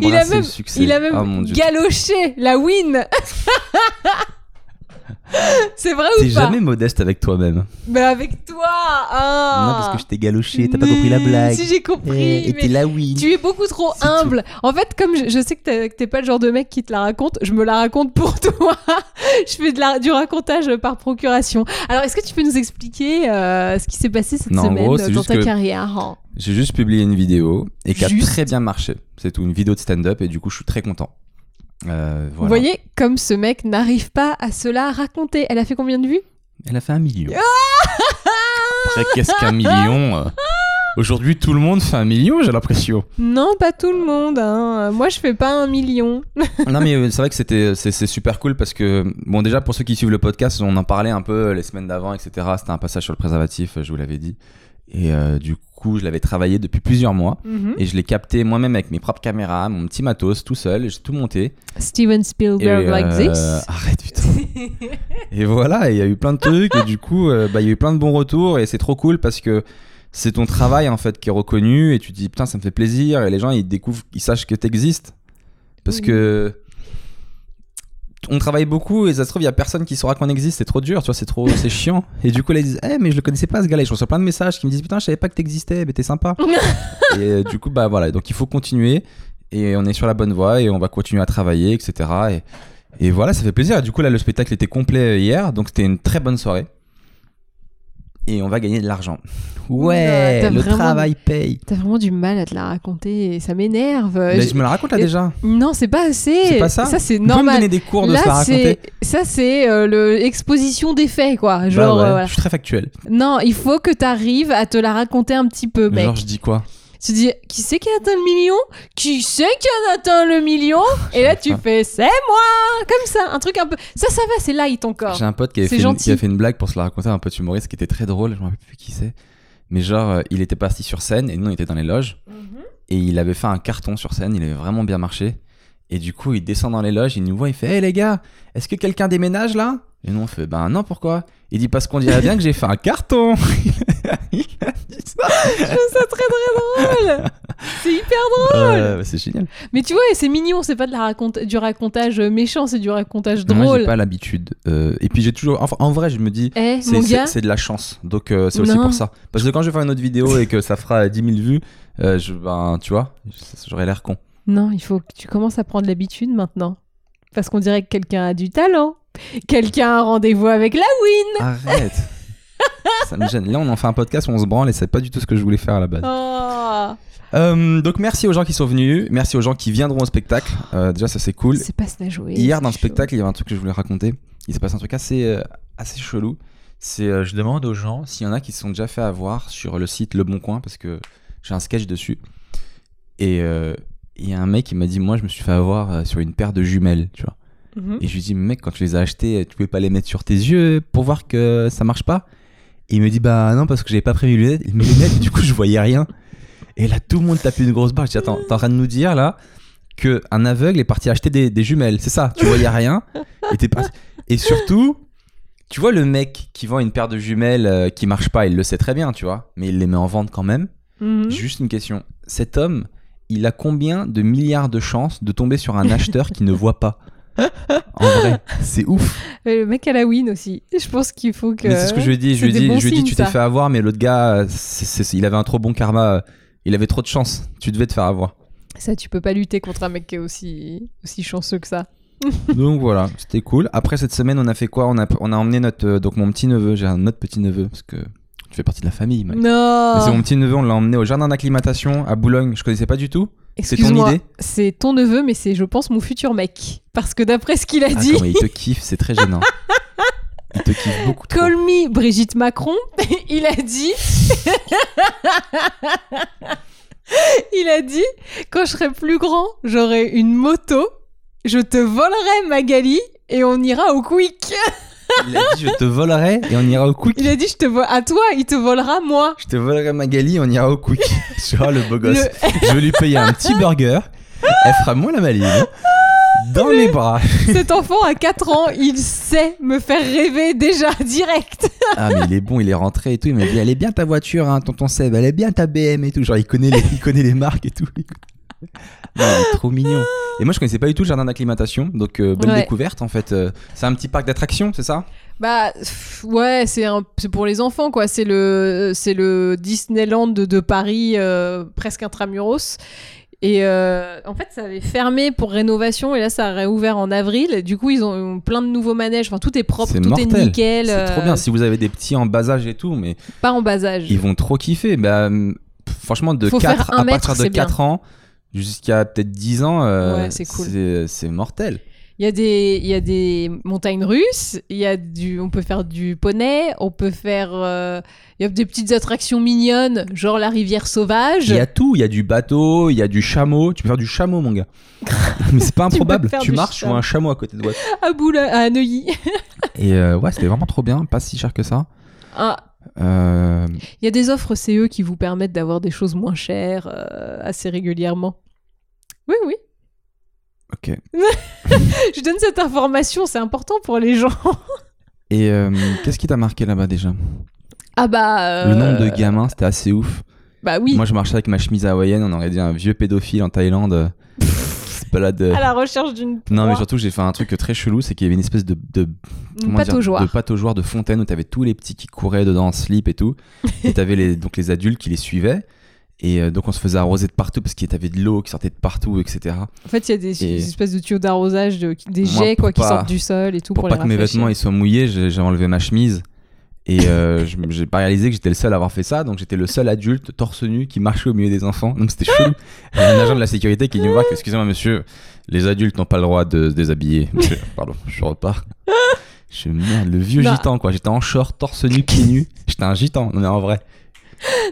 Il a même-. Il a même Oh galoché la win. C'est vrai T'es ou pas jamais modeste avec toi-même. Mais avec toi ah. Non, parce que je t'ai galoché, t'as pas compris la blague. Si j'ai compris, et t'es là, oui. tu es beaucoup trop humble. En fait, comme je, je sais que t'es- t'es pas le genre de mec qui te la raconte, je me la raconte pour toi. je fais de la, du racontage par procuration. Alors, est-ce que tu peux nous expliquer euh, ce qui s'est passé cette Non, semaine gros, dans ta carrière hein? J'ai juste publié une vidéo et qui a très bien marché. C'est tout, une vidéo de stand-up et du coup, je suis très content. Euh, Vous voyez, comme ce mec n'arrive pas à se la raconter. Elle a fait combien de vues? Elle a fait un million. Après, qu'est-ce qu'un million? Euh Aujourd'hui, tout le monde fait un million, j'ai l'impression. Non, pas tout le monde. hein. Moi, je fais pas un million. non, mais euh, c'est vrai que c'était, c'est, c'est super cool parce que, bon, déjà, pour ceux qui suivent le podcast, on en parlait un peu les semaines d'avant, etc. C'était un passage sur le préservatif, je vous l'avais dit. Et euh, du coup, je l'avais travaillé depuis plusieurs mois. Mhm. Et je l'ai capté moi-même avec mes propres caméras, mon petit matos, tout seul. J'ai tout monté. Steven Et, Spielberg like euh, this. Arrête, putain. et voilà, il y a eu plein de trucs. et du coup, euh, bah, il y a eu plein de bons retours. Et c'est trop cool parce que c'est ton travail, en fait, qui est reconnu. Et tu te dis, putain, ça me fait plaisir. Et les gens, ils découvrent, ils sachent que t'existes. Parce Oui. que. On travaille beaucoup et ça se trouve, il y a personne qui saura qu'on existe, c'est trop dur, tu vois, c'est trop, c'est chiant. Et du coup, là, ils disent, eh, mais je le connaissais pas ce gars-là. Et je reçois plein de messages qui me disent, putain, je savais pas que t'existais, mais t'es sympa. et euh, du coup, bah voilà, donc il faut continuer et on est sur la bonne voie et on va continuer à travailler, etc. Et, et voilà, ça fait plaisir. Et du coup, là, le spectacle était complet hier, donc c'était une très bonne soirée. Et on va gagner de l'argent. Ouais, le vraiment- travail paye. T'as vraiment du mal à te la raconter et ça m'énerve. Mais Je- je me la raconte là et- déjà. Non, c'est pas assez. C'est pas ça Ça, c'est peux me normal. donner des cours de Là, se la raconter ça, c'est euh, le exposition des faits, quoi. Bah ouais, euh, voilà. je suis très factuel. non, il faut que t'arrives à te la raconter un petit peu, mec. Genre, je dis quoi? Tu dis, qui c'est qui a atteint le million? Qui c'est qui a atteint le million? Et là, tu fais, c'est moi Comme ça, un truc un peu. Ça, ça va, c'est light encore. J'ai un pote qui avait, C'est fait une, gentil. qui a fait une blague pour se la raconter, un pote humoriste qui était très drôle, je me rappelle plus qui c'est. Mais genre, euh, il était parti sur scène et nous on était dans les loges Mhm. et il avait fait un carton sur scène, il avait vraiment bien marché. Et du coup, il descend dans les loges, il nous voit, il fait Hé les gars, est-ce que quelqu'un déménage là? Et nous on fait Ben non, pourquoi? Il dit Parce qu'on dirait bien que j'ai fait un carton Il a dit ça. Je trouve ça très très drôle C'est hyper drôle Euh, C'est génial. Mais tu vois, c'est mignon, c'est pas de la raconte... du racontage méchant, c'est du racontage Moi, drôle. j'ai pas l'habitude. Euh, et puis j'ai toujours. Enfin, en vrai, je me dis. Eh, C'est- de la chance. Donc euh, c'est aussi pour ça. Parce que quand je vais faire une autre vidéo et que ça fera 10 000 vues, euh, je, ben, tu vois, j'aurais l'air con. Non, il faut que tu commences à prendre l'habitude maintenant. Parce qu'on dirait que quelqu'un a du talent. Quelqu'un a un rendez-vous avec la win. Arrête. ça me gêne. Là, on en fait un podcast où on se branle et c'est pas du tout ce que je voulais faire à la base. Oh, Euh, donc merci aux gens qui sont venus. Merci aux gens qui viendront au spectacle. Euh, déjà, ça c'est cool. c'est pas à jouer. Hier, dans le spectacle, il y avait un truc que je voulais raconter. Il s'est passé un truc assez, euh, assez chelou. C'est, euh, je demande aux gens s'il y en a qui se sont déjà fait avoir sur le site Le Bon Coin parce que j'ai un sketch dessus. Et il y a un mec qui m'a dit, moi, je me suis fait avoir euh, sur une paire de jumelles, tu vois. Mhm. Et je lui dis, mec, quand tu les as achetées, tu pouvais pas les mettre sur tes yeux pour voir que ça marche pas? Et il me dit, bah non, parce que j'avais pas pris mes lunettes, mes lunettes, et du coup, je voyais rien. Et là, tout le monde tapait une grosse barre. Je dis, attends, t'es en train de nous dire là que un aveugle est parti acheter des, des jumelles, c'est ça? Tu voyais rien et, t'es parti- et surtout, tu vois le mec qui vend une paire de jumelles euh, qui marche pas, il le sait très bien, tu vois, mais il les met en vente quand même. Mhm. Juste une question. Cet homme, il a combien de milliards de chances de tomber sur un acheteur qui ne voit pas? En vrai, c'est ouf. Le mec à la win aussi. Je pense qu'il faut que. C'est ce que je lui ai dit. Je lui ai dit, je lui ai dit tu t'es fait avoir, mais l'autre gars, il avait un trop bon karma. Il avait trop de chance. Tu devais te faire avoir. Ça, tu peux pas lutter contre un mec qui est aussi, aussi chanceux que ça. Donc voilà, c'était cool. Après cette semaine, on a fait quoi? On a, on a emmené notre, euh, donc mon petit neveu. J'ai un autre petit neveu parce que tu fais partie de la famille. mec. Non Mais c'est mon petit neveu. On l'a emmené au jardin d'acclimatation à Boulogne. Je connaissais pas du tout. C'est ton idée c'est ton neveu, mais c'est, je pense, mon futur mec. Parce que d'après ce qu'il a Ah, dit, comment il te kiffe, c'est très gênant. Il te kiffe beaucoup trop. Call me Brigitte Macron, il a dit. il a dit quand je serai plus grand, j'aurai une moto, je te volerai Magali et on ira au quick. Il a dit je te volerai et on ira au quick. Il a dit je te vo- à toi, il te volera moi. Je te volerai Magali, on ira au quick. Genre le beau gosse. Le- Je vais lui payer un petit burger. Elle fera moins la maline. Dans mes bras. Cet enfant à 4 ans, il sait me faire rêver déjà direct. Ah mais il est bon, il est rentré et tout. Il m'a dit elle est bien ta voiture, hein, tonton Seb. Elle est bien ta BM et tout. Genre il connaît les, il connaît les marques et tout. Non, trop mignon. Et moi je connaissais pas du tout le jardin d'acclimatation. Donc euh, bonne Ouais. découverte en fait. Euh, c'est un petit parc d'attractions, c'est ça? Bah pff, ouais, c'est pour les enfants quoi. C'est le c'est le Disneyland de, de Paris euh, presque intramuros. Et euh, en fait, ça avait fermé pour rénovation et là, ça a réouvert en avril. Du coup, ils ont plein de nouveaux manèges. Enfin, tout est propre, tout est nickel. C'est trop bien. Si vous avez des petits en bas âge et tout, mais Pas en bas âge. Ils vont trop kiffer. Bah, franchement, de Faut 4, faire un à partir de c'est bien. 4 ans jusqu'à peut-être 10 ans, euh, Ouais, c'est cool. mortel. Il y a des il y a des montagnes russes. Il y a du on peut faire du poney. On peut faire euh, il y a des petites attractions mignonnes, genre la rivière sauvage. Il y a tout. Il y a du bateau, il y a du chameau. Tu peux faire du chameau, mon gars. Mais c'est pas Tu improbable. Tu, du marches sur un chameau à côté de toi. à Boule à Neuilly. Et euh, ouais, c'était vraiment trop bien. Pas si cher que ça. Ah, Euh, Il y a des offres CE qui vous permettent d'avoir des choses moins chères euh, assez régulièrement. Oui, oui. ok. Je donne cette information, c'est important pour les gens. Et euh, qu'est-ce qui t'a marqué là-bas déjà? Ah bah. Le nombre de gamins, c'était assez ouf. Bah oui. Moi, je marchais avec ma chemise hawaïenne, on aurait dit un vieux pédophile en Thaïlande. balade. À la recherche d'une. Non, mais surtout, j'ai fait un truc très chelou, c'est qu'il y avait une espèce de, de Une dire, pataugeoire. de fontaine où t'avais tous les petits qui couraient dedans en slip et tout. et t'avais les, donc les adultes qui les suivaient. Et euh, donc on se faisait arroser de partout parce qu'il y avait de l'eau qui sortait de partout, etc. En fait, il y a des, Et- espèces de tuyaux d'arrosage, de- des jets quoi, qui sortent du sol et tout Pour, pour, pas les que mes vêtements ils soient mouillés, j'ai enlevé ma chemise. Et euh, j'ai pas réalisé que j'étais le seul à avoir fait ça, donc j'étais le seul adulte torse nu qui marchait au milieu des enfants. Donc c'était chelou. Il y a un agent de la sécurité qui me voir, que, excusez-moi monsieur, les adultes n'ont pas le droit de se déshabiller. Pardon, je repars. Je merde, le vieux gitan quoi. J'étais en short, torse nu, pieds nus. J'étais un gitan, non mais en vrai.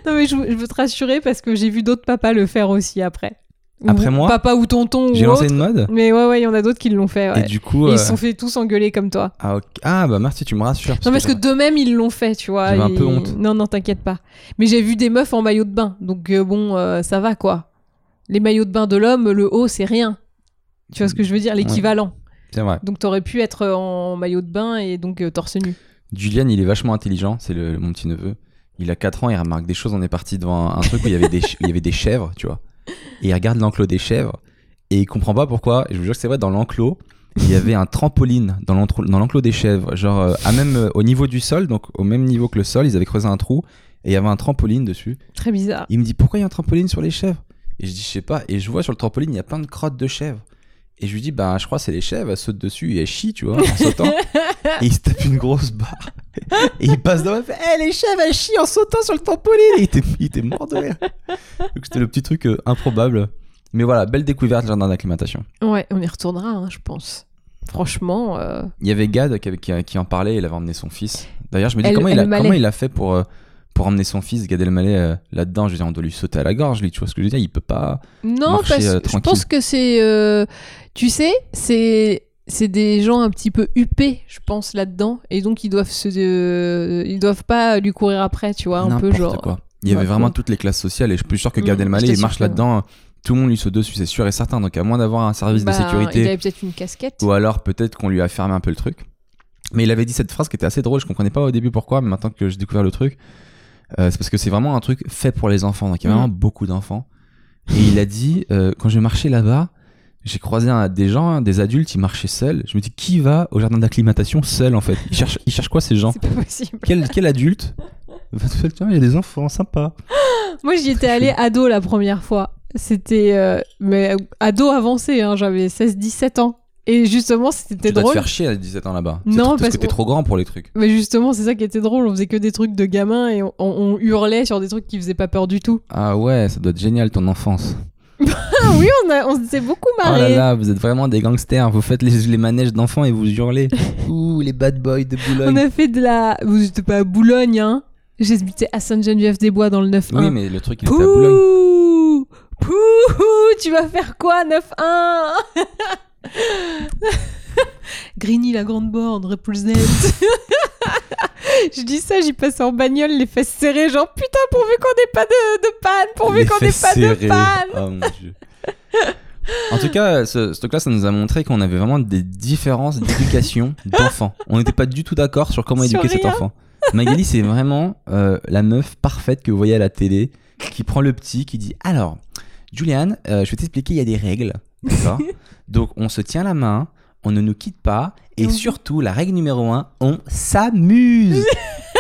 Non, mais je, je veux te rassurer parce que j'ai vu d'autres papas le faire aussi après. Après Ou moi Papa ou tonton J'ai lancé une mode. Mais ouais, ouais, il y en a d'autres qui l'ont fait. Ouais. Et du coup. Et euh, Ils se sont fait tous engueuler comme toi. ah. Ah, bah merci, tu me rassures. Non, parce que d'eux-mêmes, ils l'ont fait, tu vois. J'avais un peu honte. Non, non, t'inquiète pas. Mais j'ai vu des meufs en maillot de bain. Donc, euh, bon, euh, ça va, quoi. Les maillots de bain de l'homme, le haut, c'est rien. Tu vois ce que je veux dire? L'équivalent. C'est vrai. Donc, t'aurais pu être en maillot de bain et donc euh, torse nu. Julian, il est vachement intelligent, c'est le, mon petit neveu. Il a 4 ans, il remarque des choses. On est parti devant un, un truc où il y avait des, il y avait des chèvres, tu vois. Et il regarde l'enclos des chèvres et il comprend pas pourquoi. Et je vous jure que c'est vrai, dans l'enclos, il y avait un trampoline dans l'enclos des chèvres, genre euh, à même euh, au niveau du sol, donc au même niveau que le sol, ils avaient creusé un trou et il y avait un trampoline dessus. Très bizarre. Il me dit pourquoi il y a un trampoline sur les chèvres? Et je dis je sais pas. Et je vois sur le trampoline il y a plein de crottes de chèvres. Et je lui dis bah je crois que c'est les chèvres, elles sautent dessus et elles chient, tu vois, en sautant. et il se tape une grosse barre. Et il passe devant, il fait Eh les chèvres elles chient en sautant sur le trampoline Et il était, il était mort de rire. Donc c'était le petit truc euh, improbable. Mais voilà, belle découverte le jardin d'acclimatation. Ouais, on y retournera, hein, je pense. Franchement, euh, Il y avait Gad qui, avait- qui, qui en parlait, il avait emmené son fils. D'ailleurs, je me dis comment, il a, Elmaleh. comment il a fait pour, euh, pour emmener son fils, Gad Elmaleh, euh, là-dedans? Je veux dire, on doit lui sauter à la gorge, lui, tu vois ce que je veux dire? Il peut pas. Non, marcher, parce que je pense que c'est. tu sais, c'est. C'est des gens un petit peu huppés, je pense, là-dedans. Et donc, ils doivent se. euh, ils doivent pas lui courir après, tu vois, un peu genre. quoi. Il y avait vraiment toutes les classes sociales et je suis sûr que Gad Mm, Elmaleh, il marche là-dedans. Tout le monde lui saute dessus, c'est sûr et certain. Donc, à moins d'avoir un service Bah, de Il sécurité avait peut-être une casquette. ou alors peut-être qu'on lui a fermé un peu le truc. Mais il avait dit cette phrase qui était assez drôle. Je comprenais pas au début pourquoi, mais maintenant que j'ai découvert le truc, euh, c'est parce que c'est vraiment un truc fait pour les enfants. Donc, il y a Mm. vraiment beaucoup d'enfants. Et il a dit euh, quand je marchais là-bas, j'ai croisé un- des gens, hein, des adultes, ils marchaient seuls. Je me dis qui va au jardin d'acclimatation seul en fait? Ils cherchent, ils cherchent quoi ces gens? C'est pas possible. quel, quel adulte? Va Tiens, il y a des enfants, sympa. Moi, j'y étais allée ado la première fois. C'était. euh, mais euh, ado avancé, hein, j'avais 16-17 ans. Et justement, c'était Tu dois te drôle. faire chier à 17 ans là-bas. Non, trop- parce parce que t'es trop grand pour les trucs. Mais justement, c'est ça qui était drôle. On faisait que des trucs de gamins et on, on hurlait sur des trucs qui faisaient pas peur du tout. Ah ouais, ça doit être génial ton enfance. Oui, on, a- on s'est beaucoup Oh là marré. là, vous êtes vraiment des gangsters. Vous faites les, les manèges d'enfants et vous hurlez. Ouh, les bad boys de On Boulogne. a fait de la. Vous n'étiez pas à Boulogne, hein J'habitais à Sainte-Geneviève-des-Bois dans le 9-1. Oui, mais le truc, il était à Boulogne. Pouh Pouh Tu vas faire quoi, 9-1 Grigny, la grande borne, represent. je dis ça, j'y passe en bagnole, les fesses serrées, genre putain, pourvu qu'on n'ait pas de, de panne, pourvu qu'on n'ait pas de serrées. panne. Oh mon dieu. En tout cas, ce, ce truc-là, ça nous a montré qu'on avait vraiment des différences d'éducation d'enfants. On n'était pas du tout d'accord sur comment Sur éduquer cet enfant. Magali, c'est vraiment euh, la meuf parfaite que vous voyez à la télé, qui prend le petit, qui dit Alors, Julian, euh, je vais t'expliquer, il y a des règles. D'accord? Donc, on se tient la main, on ne nous quitte pas, et surtout, la règle numéro un, on s'amuse.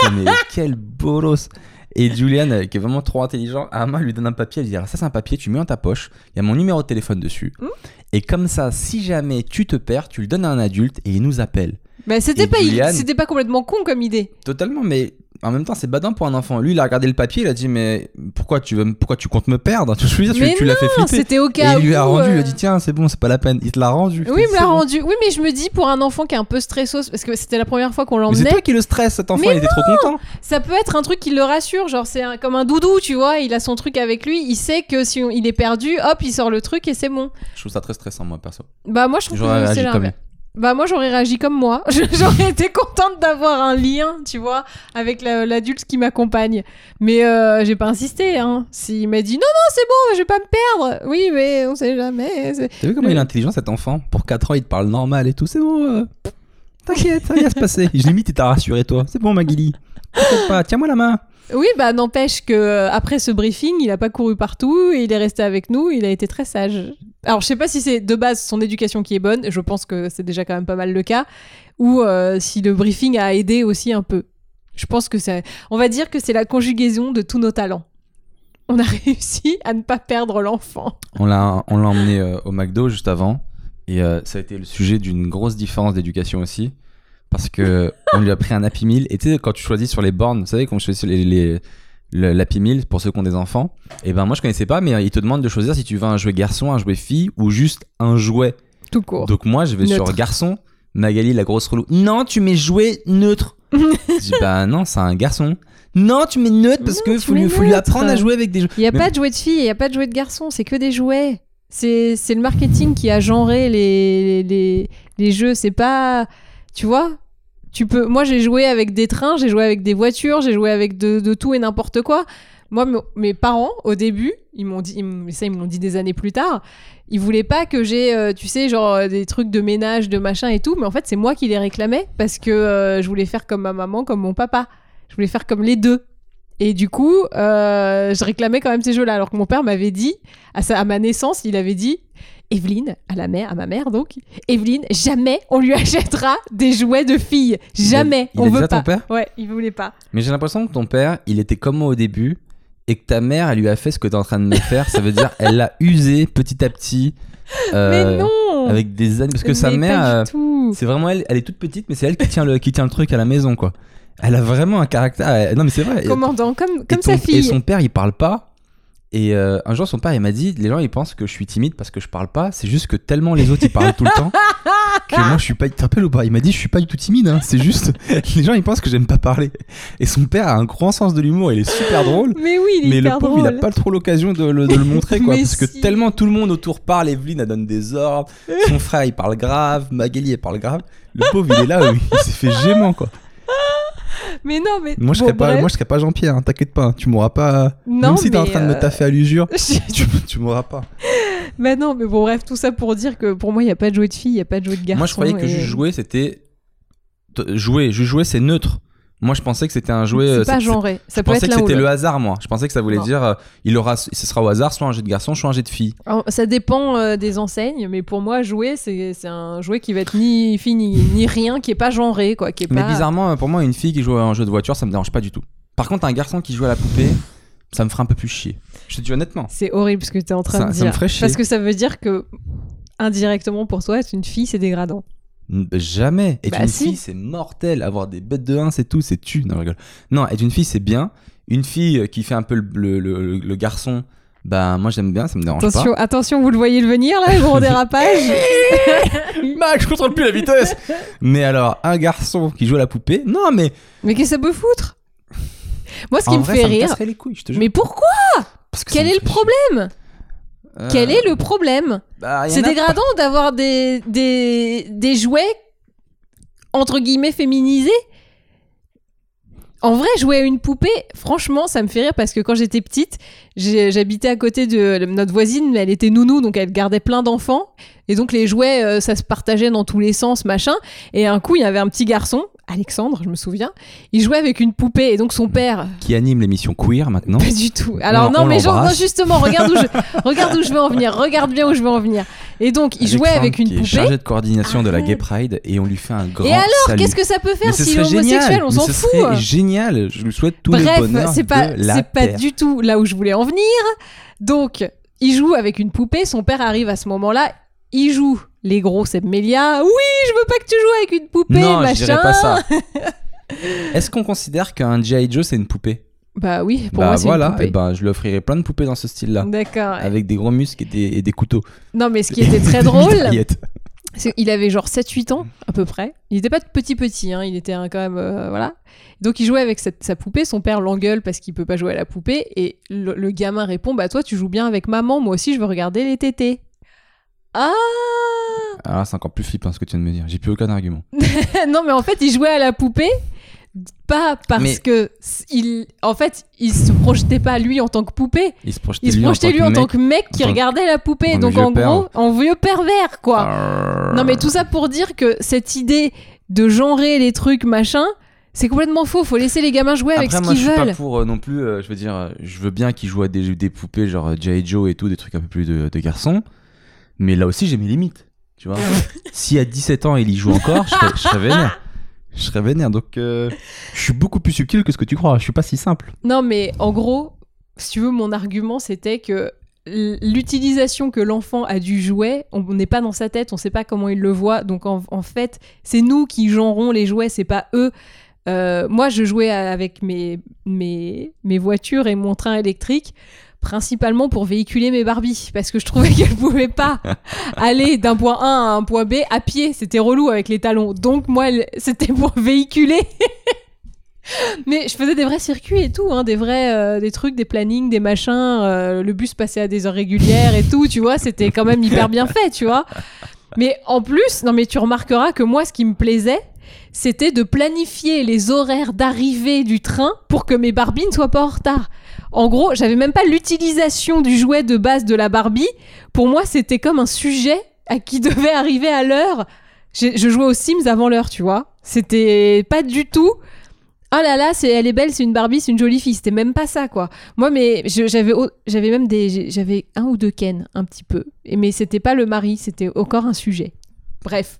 Oh, Mais quel bolos et Julian, euh, qui est vraiment trop intelligent, à main lui donne un papier, elle dit Ça, c'est un papier, tu mets dans ta poche, il y a mon numéro de téléphone dessus. Hmm. Et comme ça, si jamais tu te perds, tu le donnes à un adulte et il nous appelle. Bah, c'était pas, c'était pas complètement con comme idée. Totalement, mais en même temps, c'est badin pour un enfant. Lui, il a regardé le papier, il a dit Mais pourquoi tu, veux, pourquoi tu comptes me perdre? Tu, tu- tu l'as fait flipper. c'était au Et cas il lui a où, rendu, il euh, a dit Tiens, c'est bon, c'est pas la peine. Il te l'a rendu. Oui, il me l'a bon. rendu. Oui, mais je me dis, pour un enfant qui est un peu stressos, parce que c'était la première fois qu'on Mais c'est l'emmenait, toi qui le stresse, cet enfant, Mais il était trop content. ça peut être un truc qui le rassure. Genre, c'est un- comme un doudou, tu vois. Il a son truc avec lui. Il sait que si on- il est perdu, hop, il sort le truc et c'est bon. Je trouve ça très stressant, moi, perso. Bah, moi, je trouve que c'est. Bah moi j'aurais réagi comme moi. J'aurais été contente d'avoir un lien, tu vois, avec la- l'adulte qui m'accompagne. Mais euh, j'ai pas insisté. Hein. S'il m'a dit non non c'est bon, je vais pas me perdre. Oui mais on sait jamais. T'as vu comment il est intelligent cet enfant? Pour 4 ans, il te parle normal et tout. C'est bon. euh, T'inquiète, ça va bien se passer. Je limite, il t'a rassuré, toi. C'est bon, Maguili. T'inquiète pas, tiens-moi la main. Oui bah n'empêche que euh, après ce briefing il a pas couru partout et il est resté avec nous. Il a été très sage. Alors je sais pas si c'est de base son éducation qui est bonne. Je pense que c'est déjà quand même pas mal le cas. Ou euh, si le briefing a aidé aussi un peu. Je pense que c'est. On va dire que c'est la conjugaison de tous nos talents. On a réussi à ne pas perdre l'enfant. On l'a, on l'a emmené euh, au McDo juste avant. Et ça a été le sujet d'une grosse différence d'éducation aussi. Parce que on lui a pris un Happy Meal. Et tu sais, quand tu choisis sur les bornes, vous savez, quand je choisis sur les, les, le- l'Happy Meal pour ceux qui ont des enfants, et ben moi je connaissais pas, mais euh, il te demande de choisir si tu veux un jouet garçon, un jouet fille ou juste un jouet. Tout court. Donc moi je vais Neutre. sur garçon. Magali, la grosse relou. Non, tu mets jouet neutre. je dis bah non, c'est un garçon. Non, tu mets neutre parce tu faut lui, faut lui neutre. apprendre à jouer avec des jouets. Il n'y a Mais- pas de jouets de filles, il n'y a pas de jouets de garçons, c'est que des jouets. C'est c'est le marketing qui a genré les, les, les jeux. C'est pas. Tu vois tu peux... Moi, j'ai joué avec des trains, j'ai joué avec des voitures, j'ai joué avec de, tout et n'importe quoi. Moi, me- mes parents, au début, ils m'ont dit, ça, ils me l'ont dit des années plus tard, ils voulaient pas que j'ai, euh, tu sais, genre euh, des trucs de ménage, de machin et tout. Mais en fait, c'est moi qui les réclamais parce que euh, je voulais faire comme ma maman, comme mon papa. Je voulais faire comme les deux. Et du coup, je réclamais quand même ces jeux-là. Alors que mon père m'avait dit, à ma naissance, il avait dit Evelyne, à la mère, à ma mère donc, Evelyne, jamais on lui achètera des jouets de filles. Jamais. il a on dit veut ça à pas. ton père Ouais, il voulait pas. Mais j'ai l'impression que ton père, il était comme moi au début, et que ta mère, elle lui a fait ce que t'es en train de me faire. Ça veut dire, elle l'a usé petit à petit. euh, mais non Avec des années. Parce que sa mère, euh, c'est vraiment elle, elle est toute petite, mais c'est elle qui tient, le, qui tient le truc à la maison, quoi. Elle a vraiment un caractère. Non, mais c'est vrai. Et- Commandant, comme, et comme ton- sa Et fille. son père, il parle pas. Et euh, un jour, son père, il m'a dit Les gens, ils pensent que je suis timide parce que je parle pas. C'est juste que tellement les autres, ils parlent tout le temps. Que moi, je suis pas. Tu te rappelles ou pas? Il m'a dit Je suis pas du tout timide. hein. C'est juste. Les gens, ils pensent que j'aime pas parler. Et son père a un grand sens de l'humour. Il est super drôle. Mais oui, il est Mais le pauvre, drôle. il a pas trop l'occasion de, le- de le montrer, quoi. Parce que tellement tout le monde autour parle, Evelyne, elle donne des ordres. Son frère, il parle grave. Magali, elle parle grave. Le pauvre, il est là, il s'est fait gémant, quoi. Mais non, mais. Moi, je bon, serais pas, bref. moi, je serais pas Jean-Pierre, hein, t'inquiète pas. hein. Tu m'auras pas. Non, Même si t'es en train de me euh, taffer à l'usure, tu, tu m'auras pas. Mais non, mais bon, bref, tout ça pour dire que pour moi, il n'y a pas de jouets de filles, il n'y a pas de jouets de garçons. Moi, je croyais que juste jouer, c'était. Jouer, juste jouer, c'est neutre. Moi, je pensais que c'était un jouet. euh, C'est pas c'est- genré. Ça Je peut pensais être que c'était le hasard, moi. Je pensais que ça voulait Non. dire, euh, il aura, ce sera au hasard, soit un jet de garçon, soit un jet de fille. Alors, Ça dépend euh, des enseignes, mais pour moi, jouer, c'est un jouet qui va être ni fille ni, ni rien, qui est pas genré, quoi. Qui est Mais pas... bizarrement, euh, pour moi, une fille qui joue à un jeu de voiture, ça me dérange pas du tout. Par contre, un garçon qui joue à la poupée, ça me ferait un peu plus chier. Je te dis honnêtement. C'est horrible ce que tu es en train Ça- de ça dire. me ferait chier. Parce que ça veut dire que, indirectement, pour toi, être une fille, c'est dégradant. Jamais. Être Bah une si. fille, c'est mortel. Avoir des bêtes de 1, c'est tout, c'est tu. Non, je rigole. Non, être une fille, c'est bien. Une fille euh, qui fait un peu le, le- le- le garçon, bah moi j'aime bien, ça me dérange Attention, attention, vous le voyez le venir, là, gros dérapage pas. Mac, je contrôle plus la vitesse. mais alors, un garçon qui joue à la poupée, non, mais. Mais qu'est-ce que ça peut foutre? Moi, ce qui me vrai, fait ça rire... casserait les couilles, je te jure. Mais pourquoi? Parce que Quel est le problème chier. Euh, Quel est le problème bah, C'est dégradant d'avoir des, des, des jouets entre guillemets féminisés. En vrai, jouer à une poupée, franchement, ça me fait rire parce que quand j'étais petite, j'habitais à côté de notre voisine, mais elle était nounou, donc elle gardait plein d'enfants. Et donc les jouets, euh, ça se partageait dans tous les sens, machin. Et un coup, il y avait un petit garçon, Alexandre, je me souviens, il jouait avec une poupée. Et donc son père, Qui anime l'émission Queer maintenant. pas du tout. Alors On- non, on mais genre, non, justement, regarde où, je, regarde où je veux en venir. Regarde bien où je veux en venir. Et donc, il jouait avec une qui est poupée. chargé de coordination de la Gay Arrête. Pride et on lui fait un grand Et alors, qu'est-ce que ça peut faire serait homosexuel On s'en fout. serait génial. Je lui souhaite tout le Bref, bonheur c'est pas, c'est pas du tout là où je voulais en venir. Donc, il joue avec une poupée. Son père arrive à ce moment-là. Il joue les gros Seb Melia. Oui, je veux pas que tu joues avec une poupée, Non, je machin. dirais pas ça. Est-ce qu'on considère qu'un G.I. Joe c'est une poupée? Bah oui, pour Bah moi c'est voilà, une poupée. et ben je lui offrirai plein de poupées dans ce style-là. D'accord. Avec des gros muscles et des, et des couteaux. Non, mais ce qui était très drôle, Il avait genre 7-8 ans à peu près. Il était pas petit petit, hein, il était quand même euh, voilà. Donc il jouait avec cette- sa poupée. Son père l'engueule parce qu'il peut pas jouer à la poupée et le, le gamin répond bah toi tu joues bien avec maman, moi aussi je veux regarder les tétés. Ah Ah, c'est encore plus flippant ce que tu viens de me dire. J'ai plus aucun argument. non, mais en fait, il jouait à la poupée. Pas parce Mais- que il, en fait, il se projetait pas lui en tant que poupée. Il se projetait Il se lui, projetait lui en tant que mec qui regardait la poupée. en Donc en gros, en vieux pervers quoi. Arrrr. Non mais tout ça pour dire que cette idée de genrer les trucs machin, c'est complètement faux. Faut laisser les gamins jouer avec Après, ce moi, je qu'ils suis pas veulent. pour euh, non plus. euh, je veux dire, euh, je veux bien qu'ils jouent à des, des poupées genre G.I. Joe et tout, des trucs un peu plus de, de garçons. Mais là aussi, j'ai mes limites. Tu vois Si à 17 ans, il y joue encore, je serais, je serais vénère. Je serais vénère. Donc, euh, je suis beaucoup plus subtil que ce que tu crois. Je suis pas si simple. Non mais en gros, si tu veux, mon argument c'était que l'utilisation que l'enfant a du jouet, on n'est pas dans sa tête, on sait pas comment il le voit. Donc en, en fait, c'est nous qui genrons les jouets, c'est pas eux. Euh, moi, je jouais avec mes, mes, mes voitures et mon train électrique principalement pour véhiculer mes Barbies parce que je trouvais qu'elles pouvaient pas aller d'un point A à un point B à pied, c'était relou avec les talons. Donc moi, c'était pour véhiculer mais je faisais des vrais circuits et tout, hein, des vrais euh, des trucs, des plannings, des machins. euh, le bus passait à des heures régulières et tout, tu vois. C'était quand même hyper bien fait, tu vois. Mais en plus, non mais tu remarqueras que moi, ce qui me plaisait, c'était de planifier les horaires d'arrivée du train pour que mes Barbies ne soient pas en retard. En gros, j'avais même pas l'utilisation du jouet de base de la Barbie. Pour moi, c'était comme un sujet à qui devait arriver à l'heure. Je jouais aux Sims avant l'heure, tu vois. C'était pas du tout. Ah là là, elle est belle, c'est une Barbie, c'est une jolie fille. C'était même pas ça, quoi. Moi, mais j'avais, j'avais même des, j'avais un ou deux Ken, un petit peu. Et, mais c'était pas le mari, c'était encore un sujet. Bref,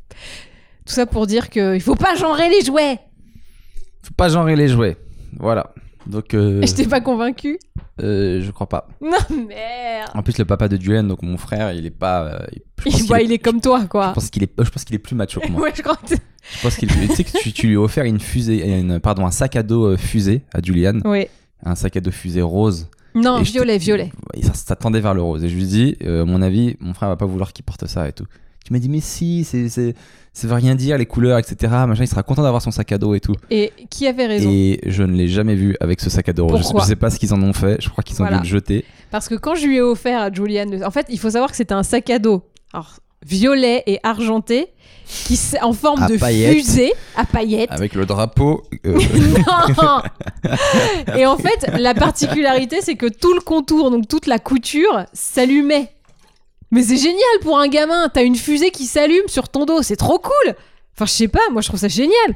tout ça pour dire qu'il faut pas genrer les jouets. Faut pas genrer les jouets. Voilà. Donc, euh, je t'ai pas convaincu. euh, je crois pas. Non merde. En plus, le papa de Julian, donc mon frère, il est pas. euh, il- je pense Il, qu'il bah, est- il est comme toi, quoi. Je pense qu'il est, je pense qu'il est plus macho que moi. Ouais, je crois que. Je pense qu'il tu sais que tu, tu lui as offert une fusée, une, pardon, un sac à dos euh, fusée à Julian, Ouais. un sac à dos fusée rose. Non, Et je violet, violet. Et ça, ça tendait vers le rose. Et je lui dis, euh, à mon avis, mon frère va pas vouloir qu'il porte ça et tout. Tu m'as dit, mais si, c'est, c'est, ça veut rien dire, les couleurs, etc. Machin, il sera content d'avoir son sac à dos et tout. Et qui avait raison Et je ne l'ai jamais vu avec ce sac à dos. Je Pourquoi je sais pas ce qu'ils en ont fait. Je crois qu'ils ont Voilà. dû le jeter. Parce que quand je lui ai offert à Julian, en fait, il faut savoir que c'était un sac à dos, alors violet et argenté, qui en forme À de paillettes. fusée à paillettes. Avec le drapeau. euh, Non Et en fait, la particularité, c'est que tout le contour, donc toute la couture, s'allumait. Mais c'est génial pour un gamin. T'as une fusée qui s'allume sur ton dos. C'est trop cool. Enfin, je sais pas, moi je trouve ça génial.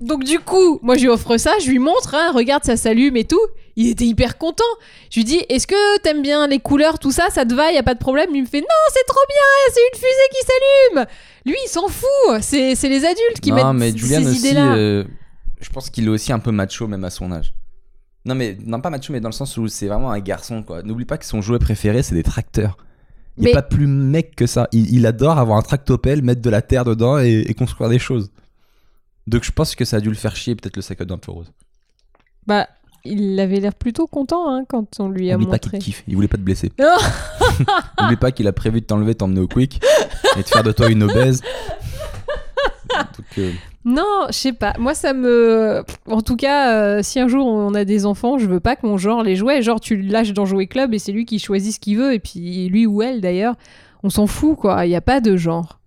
Donc du coup, moi je lui offre ça, je lui montre, hein, regarde, ça s'allume et tout. Il était hyper content. Je lui dis, est-ce que t'aimes bien les couleurs, tout ça, ça te va, y a pas de problème? Il me fait, non, c'est trop bien, c'est une fusée qui s'allume. Lui, il s'en fout. C'est c'est les adultes qui non, mettent mais Julian ces aussi, idées-là. euh, je pense qu'il est aussi un peu macho, même à son âge. Non, mais non, pas macho, mais dans le sens où c'est vraiment un garçon, quoi. N'oublie pas que son jouet préféré, c'est des tracteurs. Il Mais- a pas plus mec que ça. Il, il adore avoir un tractopelle, mettre de la terre dedans et, et construire des choses. Donc je pense que ça a dû le faire chier, peut-être le sac à dos un peu rose. Bah, il avait l'air plutôt content hein, quand on lui a pas qu'il montré. te kiffe, il voulait pas te blesser. N'oublie pas qu'il a prévu de t'enlever, t'emmener au quick et de faire de toi une obèse. Donc, euh, Non, je sais pas. Moi, ça me. En tout cas, euh, si un jour on a des enfants, je veux pas qu'on genre les jouets. Genre, tu lâches dans Jouet Club et c'est lui qui choisit ce qu'il veut. Et puis lui ou elle, d'ailleurs, on s'en fout, quoi. Il n'y a pas de genre.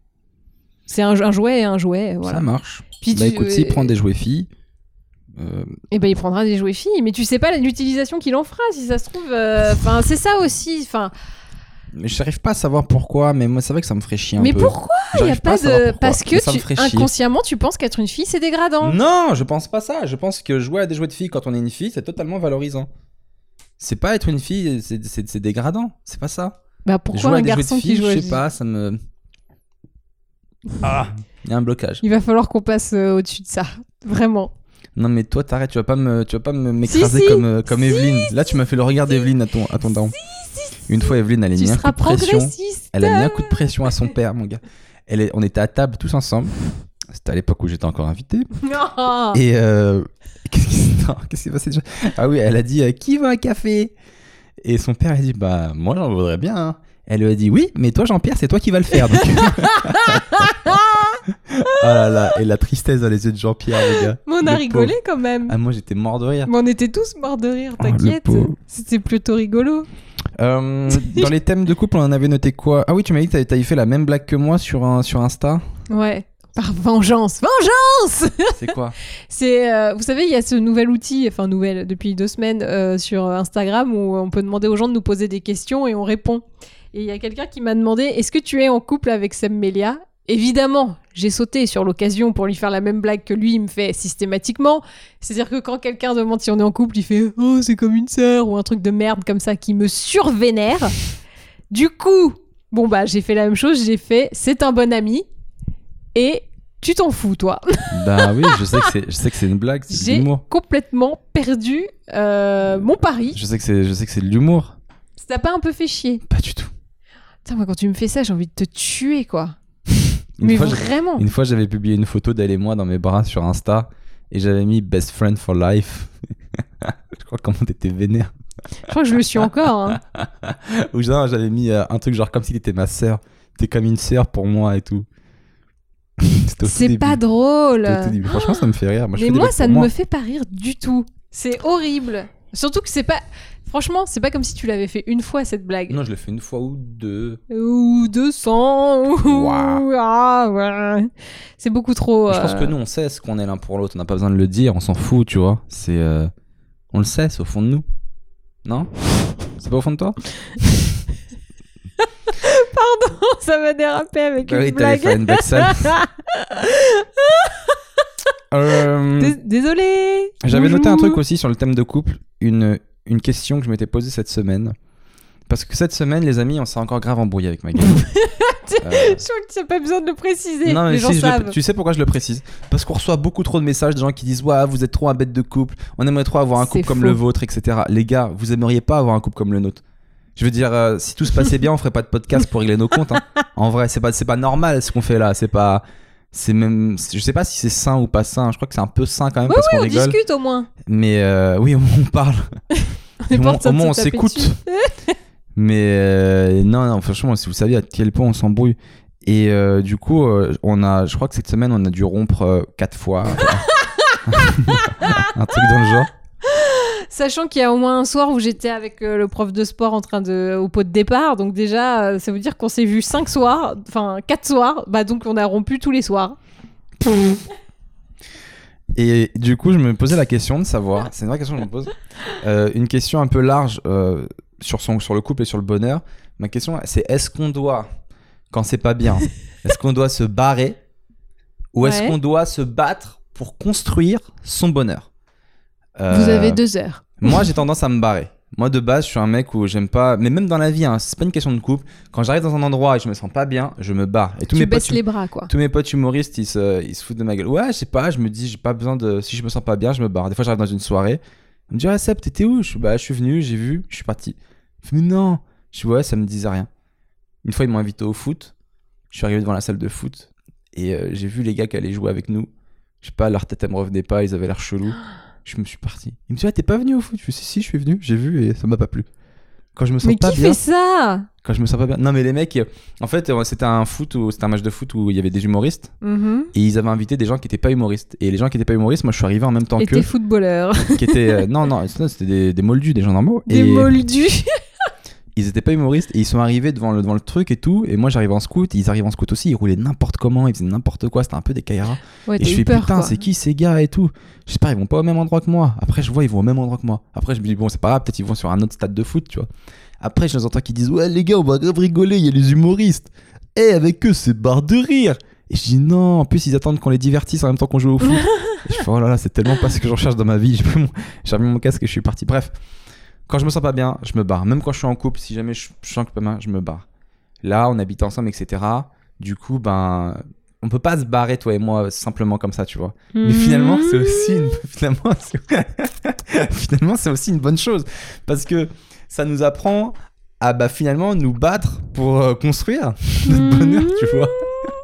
C'est un, un jouet et un jouet. Voilà. Ça marche. Puis bah tu- écoute, s'il prend des jouets filles, euh, Et ben, il prendra des jouets filles. Mais tu sais pas l'utilisation qu'il en fera, si ça se trouve. euh, Enfin, c'est ça aussi. Enfin, mais j'arrive pas à savoir pourquoi, mais moi c'est vrai que ça me ferait chier un mais peu. pourquoi Il y a pas à savoir de. pourquoi, Parce mais que ça me tu... ferait chier. inconsciemment, tu penses qu'être une fille, c'est dégradant. Non, je pense pas ça. Je pense que jouer à des jouets de filles quand on est une fille, c'est totalement valorisant. C'est pas être une fille, c'est- dégradant. C'est pas ça. Bah, pourquoi jouer à un des jouets garçon de qui filles, joue à je sais pas, ça me. Ah, il y a un blocage. Il va falloir qu'on passe euh, au-dessus de ça. Vraiment. Non mais toi t'arrêtes, tu vas pas me, tu vas pas me m'écraser Si, si. comme euh, comme Evelyne. Là tu m'as fait le regard d'Evelyne à ton à ton daron. Une fois Evelyne elle a Tu mis un coup de pression. progressiste. Elle a mis un coup de pression à son père mon gars. Elle est, on était à table tous ensemble. C'était à l'époque où j'étais encore invité. Non. Et euh, qu'est-ce qui s'est- non, qu'est-ce qui s'est passé déjà? Ah oui, elle a dit euh, qui veut un café? Et son père a dit bah moi j'en voudrais bien. hein. Elle lui a dit oui, mais toi Jean-Pierre, c'est toi qui vas le faire. Donc... oh là là, et la tristesse dans les yeux de Jean-Pierre, les gars. Mais on a Le rigolé pauvre. quand même. Ah moi j'étais mort de rire. Mais on était tous morts de rire, Oh, t'inquiète. C'était plutôt rigolo. Euh, dans les thèmes de couple, on en avait noté quoi? Ah oui, tu m'as dit que t'avais- t'avais fait la même blague que moi sur, un, sur Insta. Ouais. Par vengeance. Vengeance C'est quoi? C'est, euh, vous savez, il y a ce nouvel outil, enfin nouvelle, depuis deux semaines euh, sur Instagram où on peut demander aux gens de nous poser des questions et on répond. Et il y a quelqu'un qui m'a demandé Est-ce que tu es en couple avec Sam Melia? Évidemment, j'ai sauté sur l'occasion pour lui faire la même blague que lui il me fait systématiquement. C'est-à-dire que quand quelqu'un demande si on est en couple, il fait Oh, c'est comme une sœur ou un truc de merde comme ça qui me survénère. Du coup, bon bah j'ai fait la même chose, j'ai fait C'est un bon ami et tu t'en fous toi. Bah oui, je sais que c'est, une blague, c'est de J'ai l'humour. complètement perdu euh, mon pari. Je sais que c'est, je sais que c'est de l'humour. Ça t'a pas un peu fait chier? Pas du tout. Putain, moi quand tu me fais ça, j'ai envie de te tuer quoi. Une Mais fois, vraiment. Une fois, j'avais publié une photo d'elle et moi dans mes bras sur Insta et j'avais mis best friend for life. je crois comment t'étais vénère. Je crois que je le suis encore. hein. Ou genre, j'avais mis euh, un truc genre comme s'il était ma sœur. T'es comme une sœur pour moi et tout. C'est début. pas drôle. Franchement, ça me fait rire. Moi, Mais moi, ça ne moi. me fait pas rire du tout. C'est horrible. Surtout que c'est pas. Franchement, c'est pas comme si tu l'avais fait une fois cette blague. Non, je l'ai fait une fois ou deux. Ou 200. Ou... Ah, ouais. C'est beaucoup trop. Je pense euh, que nous, on sait ce qu'on est l'un pour l'autre. On n'a pas besoin de le dire. On s'en fout, tu vois. C'est, euh, on le sait, c'est au fond de nous. Non? C'est pas au fond de toi? Ça va déraper avec Ah une oui, blague. faire une blague sale. Euh, Dés- Désolé. J'avais noté un truc aussi sur le thème de couple, une, une question que je m'étais posée cette semaine. Parce que cette semaine, les amis, on s'est encore grave embrouillé avec ma gueule. Euh, Je crois que tu n'as pas besoin de le préciser. non, mais Les gens le- tu sais pourquoi je le précise? Parce qu'on reçoit beaucoup trop de messages de gens qui disent Ouais, vous êtes trop un bête de couple, on aimerait trop avoir un couple comme le vôtre, etc. Les gars, vous aimeriez pas avoir un couple comme le nôtre Je veux dire, euh, si tout se passait bien, on ferait pas de podcast pour régler nos comptes. hein. En vrai, c'est pas, pas normal ce qu'on fait là. C'est pas. C'est même. Je sais pas si c'est sain ou pas sain. Je crois que c'est un peu sain quand même Ouais, parce qu'on On rigole. discute au moins. Mais euh, oui, au moins on parle. On Au au moins, on s'écoute. Mais euh, non, non, franchement, si vous saviez à quel point on s'embrouille. Et euh, du coup, on a, je crois que cette semaine, on a dû rompre quatre fois. un truc dans le genre. Sachant qu'il y a au moins un soir où j'étais avec euh, le prof de sport en train de au pot de départ, donc déjà euh, ça veut dire qu'on s'est vu cinq soirs, enfin quatre soirs, bah donc on a rompu tous les soirs. Et du coup, je me posais la question de savoir, c'est une vraie question que je me pose, euh, une question un peu large euh, sur, son, sur le couple et sur le bonheur. Ma question, c'est est-ce qu'on doit, quand c'est pas bien, est-ce qu'on doit se barrer ou est-ce Ouais. qu'on doit se battre pour construire son bonheur? Vous avez deux heures. Moi, j'ai tendance à me barrer. Moi, de base, je suis un mec où j'aime pas. Mais même dans la vie, hein, c'est pas une question de couple. Quand j'arrive dans un endroit et je me sens pas bien, je me barre. Et tous Tu mes potes, baisses les bras quoi. tous mes potes humoristes, ils se, ils se foutent de ma gueule. Ouais, je sais pas, je me dis, j'ai pas besoin de. Si je me sens pas bien, je me barre. Des fois, j'arrive dans une soirée. On me dit, ah, Seb, t'étais où? Je, suis, bah, je suis venu, j'ai vu, je suis parti. Je fais, mais non. Je suis, ouais, ça me disait rien. Une fois, ils m'ont invité au foot. Je suis arrivé devant la salle de foot. Et euh, j'ai vu les gars qui allaient jouer avec nous. Je sais pas, leur tête, elle me revenait pas, ils avaient l'air chelous. Je me suis parti. Ils me disent, ah, t'es pas venu au foot? Je fais, si, si, je suis venu, j'ai vu et ça m'a pas plu. Quand je me sens Mais pas qui bien. fait ça? Quand je me sens pas bien. Non, mais les mecs, en fait, euh, c'était un foot où c'était un match de foot où il y avait des humoristes Mhm. et ils avaient invité des gens qui étaient pas humoristes. Et les gens qui étaient pas humoristes, moi, je suis arrivé en même temps Et qu'eux, t'es footballeur. qui étaient euh, non, non, c'était c'était des, des moldus, des gens normaux. Des et moldus. ils étaient pas humoristes et ils sont arrivés devant le devant le truc et tout. Et moi, j'arrive en scout. ils arrivent en scout aussi. Ils roulaient n'importe comment, ils faisaient n'importe quoi. C'était un peu des Kairas. Ouais, Et je fais putain, c'est qui ces gars et tout? J'espère ils vont pas au même endroit que moi. Après, je vois ils vont au même endroit que moi. Après, je me dis bon, c'est pas grave, peut-être ils vont sur un autre stade de foot, tu vois. Après, je les entends qui disent ouais les gars, on va grave rigoler, il y a les humoristes. Et avec eux, c'est barre de rire. Et je dis non, en plus ils attendent qu'on les divertisse en même temps qu'on joue au foot. et je fais oh là là, c'est tellement pas ce que je recherche dans ma vie. J'ai mon casque et je suis parti. Bref, quand je me sens pas bien, je me barre. Même quand je suis en couple, si jamais je, je sens que pas bien, je me barre. Là, on habite ensemble, etc. Du coup, ben, on peut pas se barrer toi et moi simplement comme ça, tu vois. Mais finalement, c'est aussi une... finalement, finalement, c'est aussi une bonne chose parce que ça nous apprend à bah finalement nous battre pour euh, construire notre bonheur, tu vois.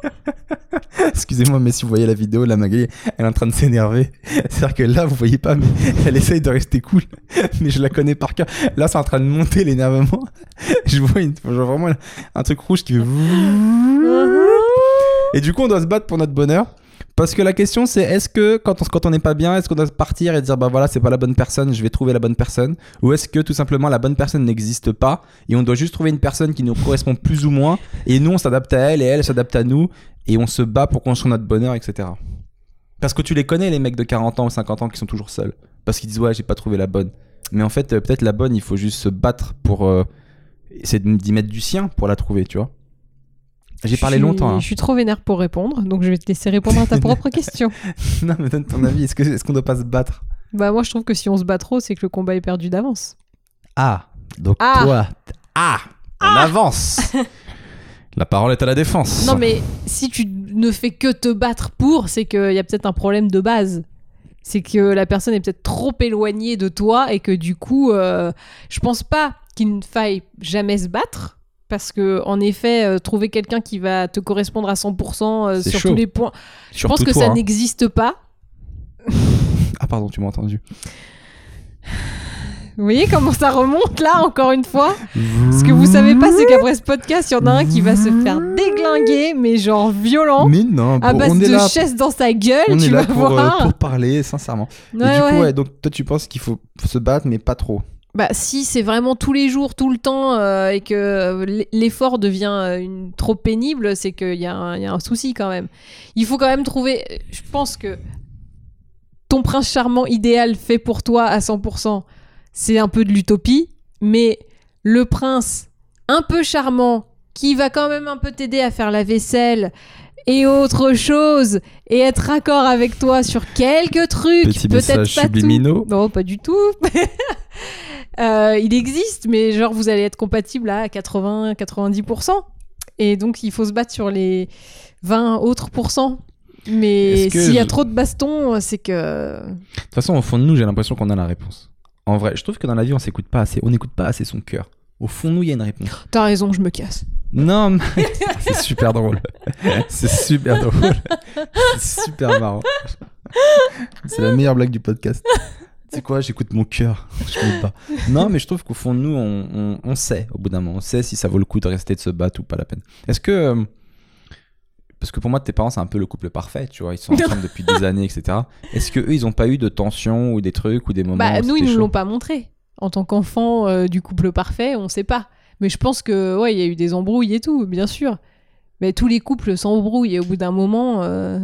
Excusez-moi, mais si vous voyez la vidéo, la Magali, elle est en train de s'énerver. C'est-à-dire que là, vous voyez pas, mais elle essaye de rester cool. Mais je la connais par cœur. Là, c'est en train de monter l'énervement. Je vois, une... je vois vraiment un truc rouge qui fait. Mhm. Et du coup, on doit se battre pour notre bonheur. Parce que la question c'est est-ce que quand on n'est pas bien, est-ce qu'on doit partir et dire bah voilà c'est pas la bonne personne, je vais trouver la bonne personne, ou est-ce que tout simplement la bonne personne n'existe pas et on doit juste trouver une personne qui nous correspond plus ou moins et nous on s'adapte à elle et elle s'adapte à nous et on se bat pour construire notre bonheur etc. Parce que tu les connais les mecs de 40 ans ou 50 ans qui sont toujours seuls parce qu'ils disent ouais j'ai pas trouvé la bonne, mais en fait euh, peut-être la bonne il faut juste se battre pour euh, de- d'y mettre du sien pour la trouver tu vois. J'ai parlé suis- longtemps. hein. Je suis trop vénère pour répondre, donc je vais te laisser répondre à ta propre question. non mais donne ton avis, est-ce que- est-ce qu'on doit pas se battre? Bah moi je trouve que si on se bat trop, c'est que le combat est perdu d'avance. Ah, donc Ah. toi. Ah, on avance. La parole est à la défense. Non mais si tu ne fais que te battre pour, c'est qu'il y a peut-être un problème de base. C'est que la personne est peut-être trop éloignée de toi et que du coup, euh, je pense pas qu'il ne faille jamais se battre. Parce que, en effet, euh, trouver quelqu'un qui va te correspondre à 100% euh, sur chaud. tous les points, je pense que toi, ça hein. n'existe pas. Ah pardon, tu m'as entendu. Vous voyez comment ça remonte là, encore une fois? Ce que vous savez pas, c'est qu'après ce podcast, il y en a un qui va se faire déglinguer, mais genre violent, Mais non, à base on est de là. chaises dans sa gueule, On tu est là vas pour, euh, voir. pour parler, sincèrement. Ouais, et du coup, ouais. ouais, donc toi, tu penses qu'il faut se battre, mais pas trop. Bah si c'est vraiment tous les jours, tout le temps, euh, et que euh, l'effort devient euh, une, trop pénible, c'est qu'il y, a un- il y a un souci quand même. Il faut quand même trouver... Je pense que ton prince charmant idéal fait pour toi à 100%, c'est un peu de l'utopie, mais le prince un peu charmant, qui va quand même un peu t'aider à faire la vaisselle et autre chose, et être raccord avec toi sur quelques trucs, peut-être pas subliminaux. tout. Non, pas du tout. Euh, il existe, mais genre vous allez être compatible à 80-90%. Et donc il faut se battre sur les 20 autres pourcents. Mais s'il y a je- trop de bastons, c'est que. De toute façon, au fond de nous, j'ai l'impression qu'on a la réponse. En vrai, je trouve que dans la vie, on s'écoute pas assez. On n'écoute pas assez son cœur. Au fond de nous, il y a une réponse. T'as raison, je me casse. Non, mais... c'est super drôle. C'est super drôle. C'est super marrant. C'est la meilleure blague du podcast. C'est quoi J'écoute mon cœur. Je bats. Non, mais je trouve qu'au fond de nous, on, on- on sait, au bout d'un moment, on sait si ça vaut le coup de rester, de se battre ou pas la peine. Est-ce que. euh, Parce que pour moi, tes parents, c'est un peu le couple parfait, tu vois. Ils sont ensemble depuis des années, etc. Est-ce que eux, ils ont pas eu de tension ou des trucs ou des moments Bah, où nous, ils nous l'ont pas montré. En tant qu'enfant euh, du couple parfait, on sait pas. Mais je pense que, ouais, il y a eu des embrouilles et tout, bien sûr. Mais tous les couples s'embrouillent et au bout d'un moment, euh,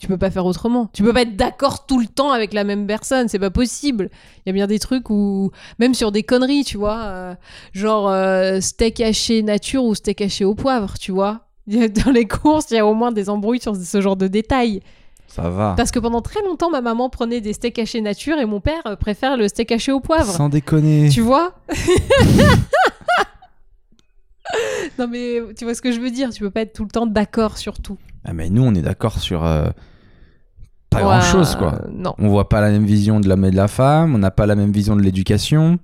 tu peux pas faire autrement. Tu peux pas être d'accord tout le temps avec la même personne, c'est pas possible. Il y a bien des trucs où, même sur des conneries, tu vois, euh, genre euh, steak haché nature ou steak haché au poivre, tu vois. Dans les courses, il y a au moins des embrouilles sur ce genre de détails. Ça va. Parce que pendant très longtemps, ma maman prenait des steaks hachés nature et mon père euh, préfère le steak haché au poivre. Sans déconner. Tu vois? Non mais tu vois ce que je veux dire, tu peux pas être tout le temps d'accord sur tout. Ah, mais nous, on est d'accord sur. euh, pas Ouais, grand chose, quoi. euh, non. On voit pas la même vision de l'homme et de la femme, on n'a pas la même vision de l'éducation,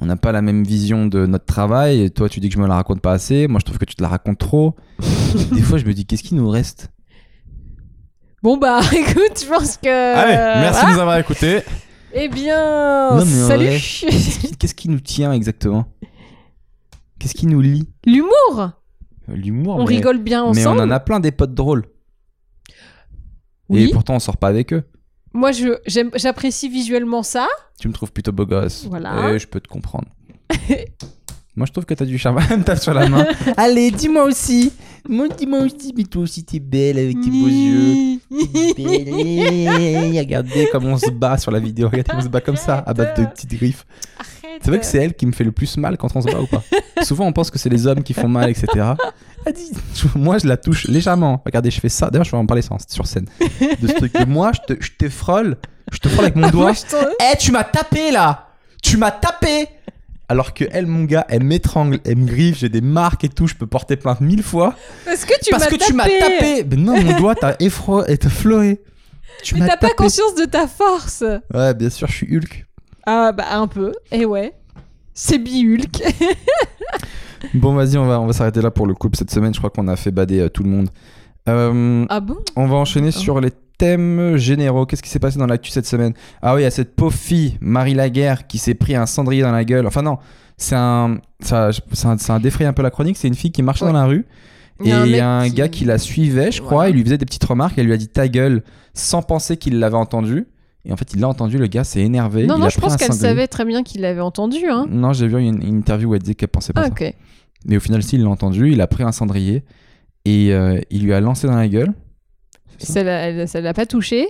on n'a pas la même vision de notre travail. Et toi, tu dis que je me la raconte pas assez, moi je trouve que tu te la racontes trop. Des fois, je me dis, qu'est-ce qui nous reste? Bon bah écoute, je pense que Allez, merci de nous avoir écoutés. Eh bien, Non, mais en salut. vrai, Qu'est-ce qui, qu'est-ce qui nous tient exactement? Qu'est-ce qui nous lie? L'humour. L'humour. On mais- rigole bien Mais ensemble. on en a plein des potes drôles. Oui. Et pourtant, on sort pas avec eux. Moi je j'aime- j'apprécie visuellement ça. Tu me trouves plutôt beau gosse. Voilà. Et je peux te comprendre. Moi, je trouve que t'as du charme. Elle me tape sur la main. Allez, dis-moi aussi. Moi, dis-moi aussi. Mais toi aussi, t'es belle avec tes beaux yeux. Belle. Regardez comment on se bat sur la vidéo. Regardez, on se bat comme ça, à battre de petites griffes. C'est vrai que c'est elle qui me fait le plus mal quand on se bat ou pas Souvent, on pense que c'est les hommes qui font mal, etc. Elle dit, moi, je la touche légèrement. Regardez, je fais ça. D'ailleurs, je vais en parler ça, sur scène. De ce truc. que moi, je te, je te frôle. Je te frôle avec mon doigt. Eh, tu m'as tapé là Tu m'as tapé Alors que elle, mon gars, elle m'étrangle, elle me griffe, j'ai des marques et tout, je peux porter plainte mille fois. Parce que tu parce m'as que tu m'as tapé Ben non, mon doigt t'a effroi et t'a fleuré. Tu Mais t'as pas tapé. conscience de ta force. Ouais, bien sûr, je suis Hulk. Ah bah un peu. Et ouais. C'est bi-Hulk. Bon, vas-y, on va, on va s'arrêter là pour le couple cette semaine. Je crois qu'on a fait bader euh, tout le monde. Euh, ah bon? on va enchaîner D'accord. sur les thèmes généraux. Qu'est-ce qui s'est passé dans l'actu cette semaine? Ah oui, il y a cette pauvre fille, Marie Laguerre, qui s'est pris un cendrier dans la gueule. Enfin non, c'est un, ça, a défrayé un peu la chronique. C'est une fille qui marchait Ouais. dans la rue Et un il y a un qui- gars qui la suivait, je crois, il lui faisait des petites remarques, elle lui a dit ta gueule sans penser qu'il l'avait entendu. Et en fait, il l'a entendu, le gars s'est énervé. Non, il non, a je pris pense qu'elle savait très bien qu'il l'avait entendu. Hein. Non, j'ai vu une, une interview où elle disait qu'elle pensait pas Ah, ça. Mais au final, si, il l'a entendu, il a pris un cendrier et euh, il lui a lancé dans la gueule. Ça Ça? l'a- elle- ça l'a pas touché.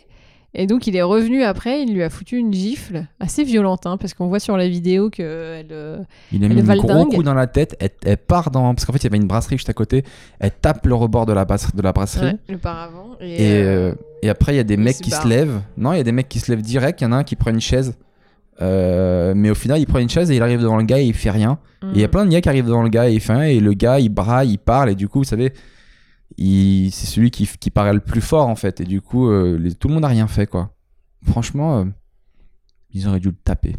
Et donc, il est revenu après, il lui a foutu une gifle assez violente, hein, parce qu'on voit sur la vidéo qu'elle. Il a mis un gros coup dans la tête, elle, elle part dans... Parce qu'en fait, il y avait une brasserie juste à côté, elle tape le rebord de la, basse- de la brasserie. le paravent. Et, Et, euh, euh, et après, il y a des mecs qui se lèvent. Non, il y a des mecs qui se lèvent direct. Il y en a un qui prend une chaise. Euh, mais au final, il prend une chaise et il arrive devant le gars et il fait rien. Et il y a mm. plein de gars qui arrivent devant le gars et il fait rien. Et le gars, il braille, il parle. Et du coup, vous savez. C'est celui qui, qui paraît le plus fort en fait. Et du coup, euh, les- tout le monde n'a rien fait quoi. Franchement, euh, ils auraient dû le taper.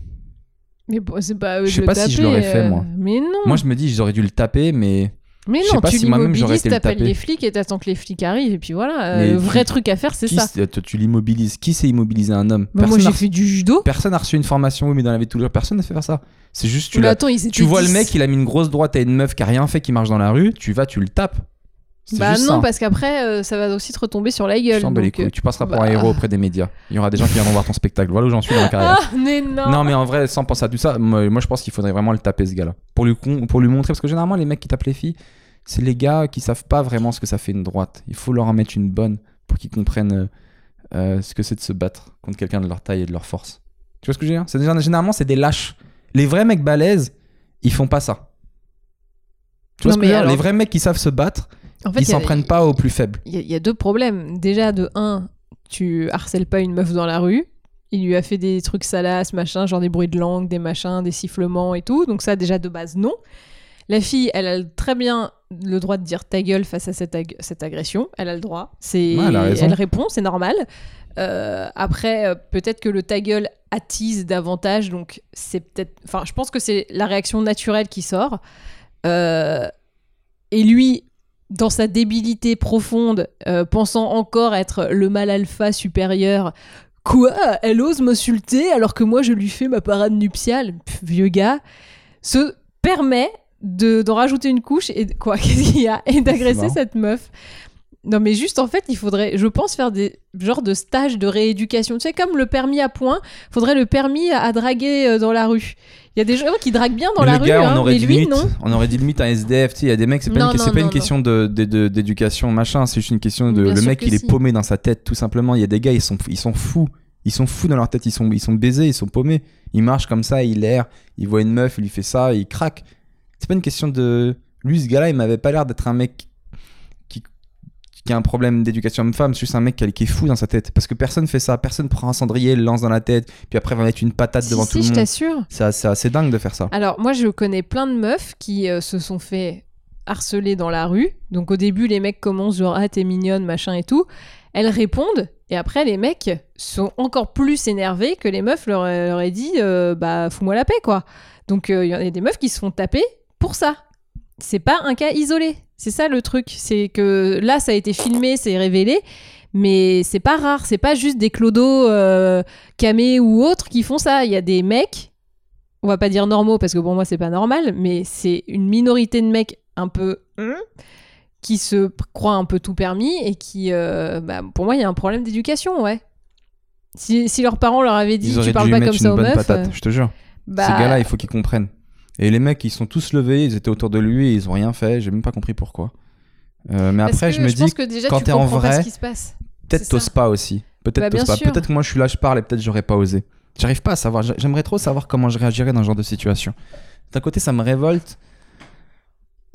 Mais bon, c'est pas. Je sais pas si je l'aurais fait, euh, moi. Mais non. Moi, je me dis, auraient dû le taper, mais. mais non, pas tu si moi-même, j'aurais l'immobilises, été le t'appelles taper. les flics et t'attends que les flics arrivent. Et puis voilà. Euh, Le vrai truc à faire, c'est ça. tu l'immobilises. Qui sait immobiliser un homme? Bah, moi, Personne j'ai n'a fait du judo. Personne n'a reçu une formation, oui, mais dans la vie de tous les jours, personne ne fait faire ça. C'est juste, tu, attends, tu vois le 10. mec, il a mis une grosse droite à une meuf qui a rien fait, qui marche dans la rue, tu vas, tu le tapes. Bah juste non, ça. parce qu'après, euh, ça va aussi te retomber sur la gueule. les couilles. Tu passeras pour un bah. héros auprès des médias. Il y aura des gens qui viendront voir ton spectacle. Voilà où j'en suis dans ma carrière. Ah, mais non. Non, mais en vrai, sans penser à tout ça, moi, moi, je pense qu'il faudrait vraiment le taper, ce gars-là. Pour lui, pour lui montrer, parce que généralement, les mecs qui tapent les filles, c'est les gars qui savent pas vraiment ce que ça fait une droite. Il faut leur en mettre une bonne pour qu'ils comprennent euh, euh, ce que c'est de se battre contre quelqu'un de leur taille et de leur force. Tu vois ce que je veux dire? C'est Généralement, c'est des lâches. Les vrais mecs balèzes, ils font pas ça. Tu vois Non, ce que je veux dire? alors- Les vrais mecs qui savent se battre, En fait, ils s'en prennent pas aux plus faibles. Il y, a- il y a deux problèmes. Déjà, de un, tu harcèles pas une meuf dans la rue. Il lui a fait des trucs salaces, machin, genre des bruits de langue, des machins, des sifflements et tout. Donc ça, déjà, de base, non. La fille, elle a très bien le droit de dire ta gueule face à cette, ag- cette agression. Elle a le droit. C'est, Ouais, elle répond, c'est normal. Euh, après, euh, peut-être que le ta gueule attise davantage. Donc c'est peut-être... Enfin, je pense que c'est la réaction naturelle qui sort. Euh, et lui, dans sa débilité profonde, euh, pensant encore être le mal alpha supérieur, quoi? Elle ose m'insulter alors que moi je lui fais ma parade nuptiale? Pff, Vieux gars, se permet de d'en rajouter une couche et quoi Qu'est-ce qu'il y a? Et d'agresser cette meuf. Non mais juste en fait, il faudrait, je pense, faire des genres de stages de rééducation. Tu sais, comme le permis à point, faudrait le permis à, à draguer euh, dans la rue. Il y a des gens qui draguent bien dans Mais la le rue, gars, hein, on aurait mais dit lui limite, non. on aurait dit limite un SDF. Tu sais, il y a des mecs, c'est pas, Non, une, c'est non, pas une non, question de, de- de- d'éducation, machin. C'est juste une question de Bien le mec, il est si. paumé dans sa tête, tout simplement. Il y a des gars, ils sont, ils sont fous. Ils sont fous dans leur tête. Ils sont, ils sont baisés, ils sont paumés. Ils marchent comme ça, il erre. Il voit une meuf, il lui fait ça, il craque. C'est pas une question de. Lui, ce gars-là, il m'avait pas l'air d'être un mec qui a un problème d'éducation homme-femme. C'est juste un mec qui, qui est fou dans sa tête. Parce que personne fait ça. Personne prend un cendrier, le lance dans la tête, puis après va mettre une patate Si, devant si, tout le je monde. t'assure. C'est assez, c'est assez dingue de faire ça. Alors, moi, je connais plein de meufs qui euh, se sont fait harceler dans la rue. Donc, au début, les mecs commencent genre, ah, t'es mignonne, machin et tout. Elles répondent. Et après, les mecs sont encore plus énervés que les meufs leur, leur aient dit, euh, bah, fous-moi la paix, quoi. Donc, euh, il y en a des meufs qui se font taper pour ça. C'est pas un cas isolé. C'est ça le truc. C'est que là, ça a été filmé, c'est révélé. Mais c'est pas rare. C'est pas juste des clodos euh, camés ou autres qui font ça. Il y a des mecs on va pas dire normaux parce que pour moi c'est pas normal, mais c'est une minorité de mecs un peu hein, qui se croient un peu tout permis et qui, euh, bah, pour moi, il y a un problème d'éducation, ouais. Si, si leurs parents leur avaient dit Ils tu auraient parles dû pas mettre comme une ça aux bonne meufs, patate, euh, je te jure. bah, Ces gars-là, il faut qu'ils comprennent. Et les mecs, ils sont tous levés, ils étaient autour de lui, et ils ont rien fait, j'ai même pas compris pourquoi. Euh, mais parce après, que je me pense dis, que déjà, quand tu t'es en vrai, peut-être t'oses pas aussi. Peut-être Bah, pas. Peut-être que moi, je suis là, je parle, et peut-être j'aurais pas osé. J'arrive pas à savoir. J'a- J'aimerais trop savoir comment je réagirais dans ce genre de situation. D'un côté, ça me révolte.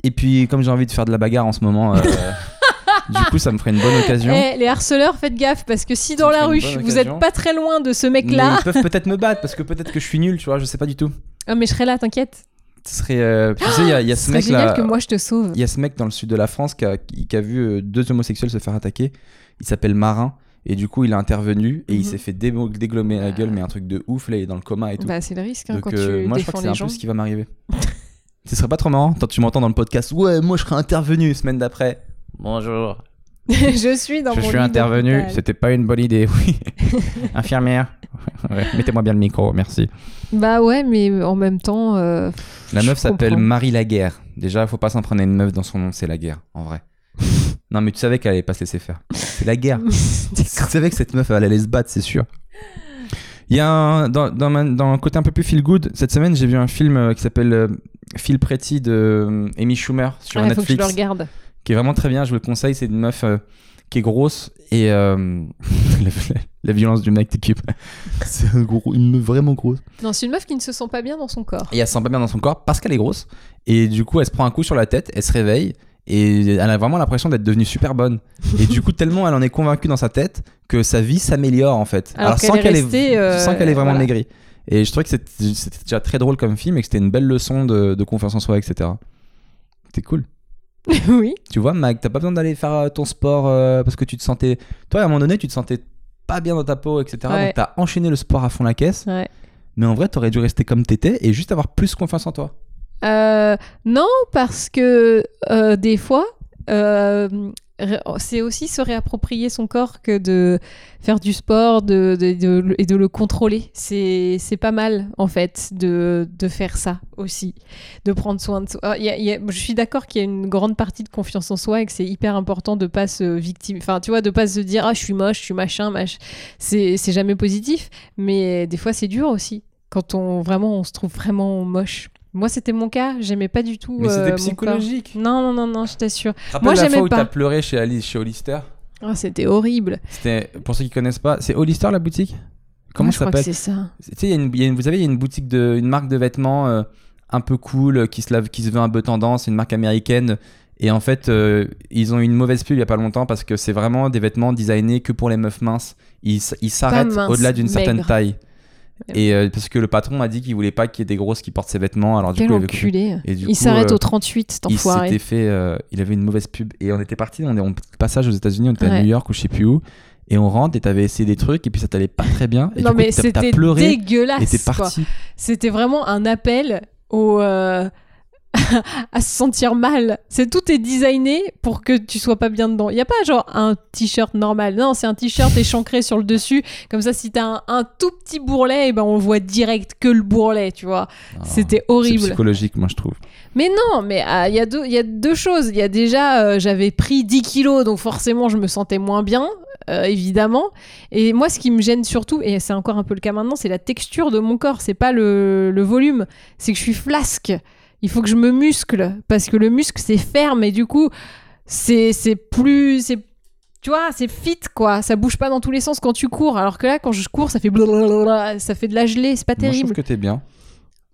Et puis, comme j'ai envie de faire de la bagarre en ce moment, euh, du coup, ça me ferait une bonne occasion. Eh, les harceleurs, faites gaffe parce que si Ça dans la rue vous êtes pas très loin de ce mec-là, ils peuvent peut-être me battre parce que peut-être que je suis nul, tu vois, je sais pas du tout. Ah, mais je serai là, t'inquiète. Ce serait. euh, tu sais, il y a, il y a Ce ce mec génial là. que moi je te sauve. Il y a ce mec dans le sud de la France qui a, qui- qui a vu euh, deux homosexuels se faire attaquer. Il s'appelle Marin. Et du coup, il a intervenu et il Mhm. s'est fait dégommer la gueule, mais un truc de ouf. Là, il est dans le coma et tout. Bah, c'est le risque hein, Donc, quand euh, tu moi, je crois que c'est un gens. peu ce qui va m'arriver. Ce serait pas trop marrant quand tu m'entends dans le podcast. Ouais, moi, je serais intervenu semaine d'après. Bonjour. je suis dans je mon suis lit intervenu. C'était pas une bonne idée, oui. Infirmière. Ouais, Mettez-moi bien le micro, merci. Bah ouais, mais en même temps. euh, La meuf s'appelle. Marie Laguerre. Déjà, faut pas s'en prendre à une meuf dans son nom, c'est la guerre, en vrai. Non, mais tu savais qu'elle allait pas se laisser faire. C'est la guerre. tu savais que cette meuf, elle allait se battre, c'est sûr. Il y a un, dans, dans, ma- dans un côté un peu plus feel good, cette semaine, j'ai vu un film euh, qui s'appelle euh, Feel Pretty de Amy Schumer sur Il faut que je Netflix le regarde. qui est vraiment très bien. Je vous le conseille. C'est une meuf euh, qui est grosse et euh, la, la violence du mec t'occupe. C'est un gros- une meuf vraiment grosse. Non, c'est une meuf qui ne se sent pas bien dans son corps. Et elle se sent pas bien dans son corps parce qu'elle est grosse. Et du coup, elle se prend un coup sur la tête, elle se réveille et elle a vraiment l'impression d'être devenue super bonne. Et du coup, tellement elle en est convaincue dans sa tête que sa vie s'améliore en fait. Alors qu'elle est restée, euh, sans qu'elle ait vraiment voilà. maigri. Et je trouvais que c'était c'était déjà très drôle comme film et que c'était une belle leçon de, de confiance en soi, etc. C'était cool. oui. Tu vois, Mag, t'as pas besoin d'aller faire euh, ton sport euh, parce que tu te sentais. Toi, à un moment donné, tu te sentais pas bien dans ta peau, etc. Ouais. Donc t'as enchaîné le sport à fond la caisse. Ouais. Mais en vrai, t'aurais dû rester comme t'étais et juste avoir plus confiance en toi. Euh, non, parce que euh, des fois, euh, c'est aussi se réapproprier son corps que de faire du sport de, de- et de le contrôler. C'est pas mal, en fait, de, faire ça aussi, de prendre soin de soi. Ah, il y a- je suis d'accord qu'il y a une grande partie de confiance en soi et que c'est hyper important de pas se victime, enfin, tu vois, de pas se dire ah je suis moche, je suis machin, mach. C'est c'est jamais positif, mais des fois c'est dur aussi quand on vraiment on se trouve vraiment moche. Moi, c'était mon cas. J'aimais pas du tout. Mais euh, c'était mon psychologique. Non, non, non, non, je t'assure. Moi, la j'aimais fois où t'as pleuré chez Alice, chez Hollister. Ah, c'était horrible. C'était, pour ceux qui connaissent pas, c'est Hollister la boutique? Comment ça s'appelle? c'est ça. Tu sais, y a une- il y a une- vous savez, il y a une boutique de, une marque de vêtements euh, un peu cool euh, qui se, lave- qui se veut un peu tendance, une marque américaine. Et en fait, euh, ils ont eu une mauvaise pub il y a pas longtemps parce que c'est vraiment des vêtements designés que pour les meufs minces. Ils s'arrêtent au-delà d'une certaine taille. Et euh, parce que le patron a dit qu'il voulait pas qu'il y ait des grosses qui portent ses vêtements. Alors du Quel coup, il avait- enculé. et du Il coup, s'arrête euh, au 38, cet il enfoiré. s'était fait, euh, il avait une mauvaise pub et on était parti, on est en passage aux États-Unis, on était à. New York ou je sais plus où, et on rentre et t'avais essayé des trucs et puis ça t'allait pas très bien et non, du coup mais c'était pleuré et dégueulasse. t'es parti. C'était vraiment un appel au. euh, à se sentir mal. C'est tout est designé pour que tu sois pas bien dedans. Il y a pas genre un t-shirt normal. Non, c'est un t-shirt échancré sur le dessus. Comme ça, si t'as un, un tout petit bourrelet, eh ben on voit direct que le bourrelet, tu vois. C'était C'est horrible. psychologique, moi je trouve. Mais non, mais ah, il y, a deux- y a deux choses. Il y a déjà, euh, j'avais pris 10 kilos, donc forcément, je me sentais moins bien, euh, évidemment. Et moi, ce qui me gêne surtout, et c'est encore un peu le cas maintenant, c'est la texture de mon corps. C'est pas le, le volume, c'est que je suis flasque. Il faut que je me muscle, parce que le muscle, c'est ferme, et du coup, c'est c'est plus... c'est tu vois, c'est fit quoi, ça bouge pas dans tous les sens quand tu cours, alors que là, quand je cours, ça fait blablabla, ça fait de la gelée, c'est pas Moi je terrible. trouve que t'es bien.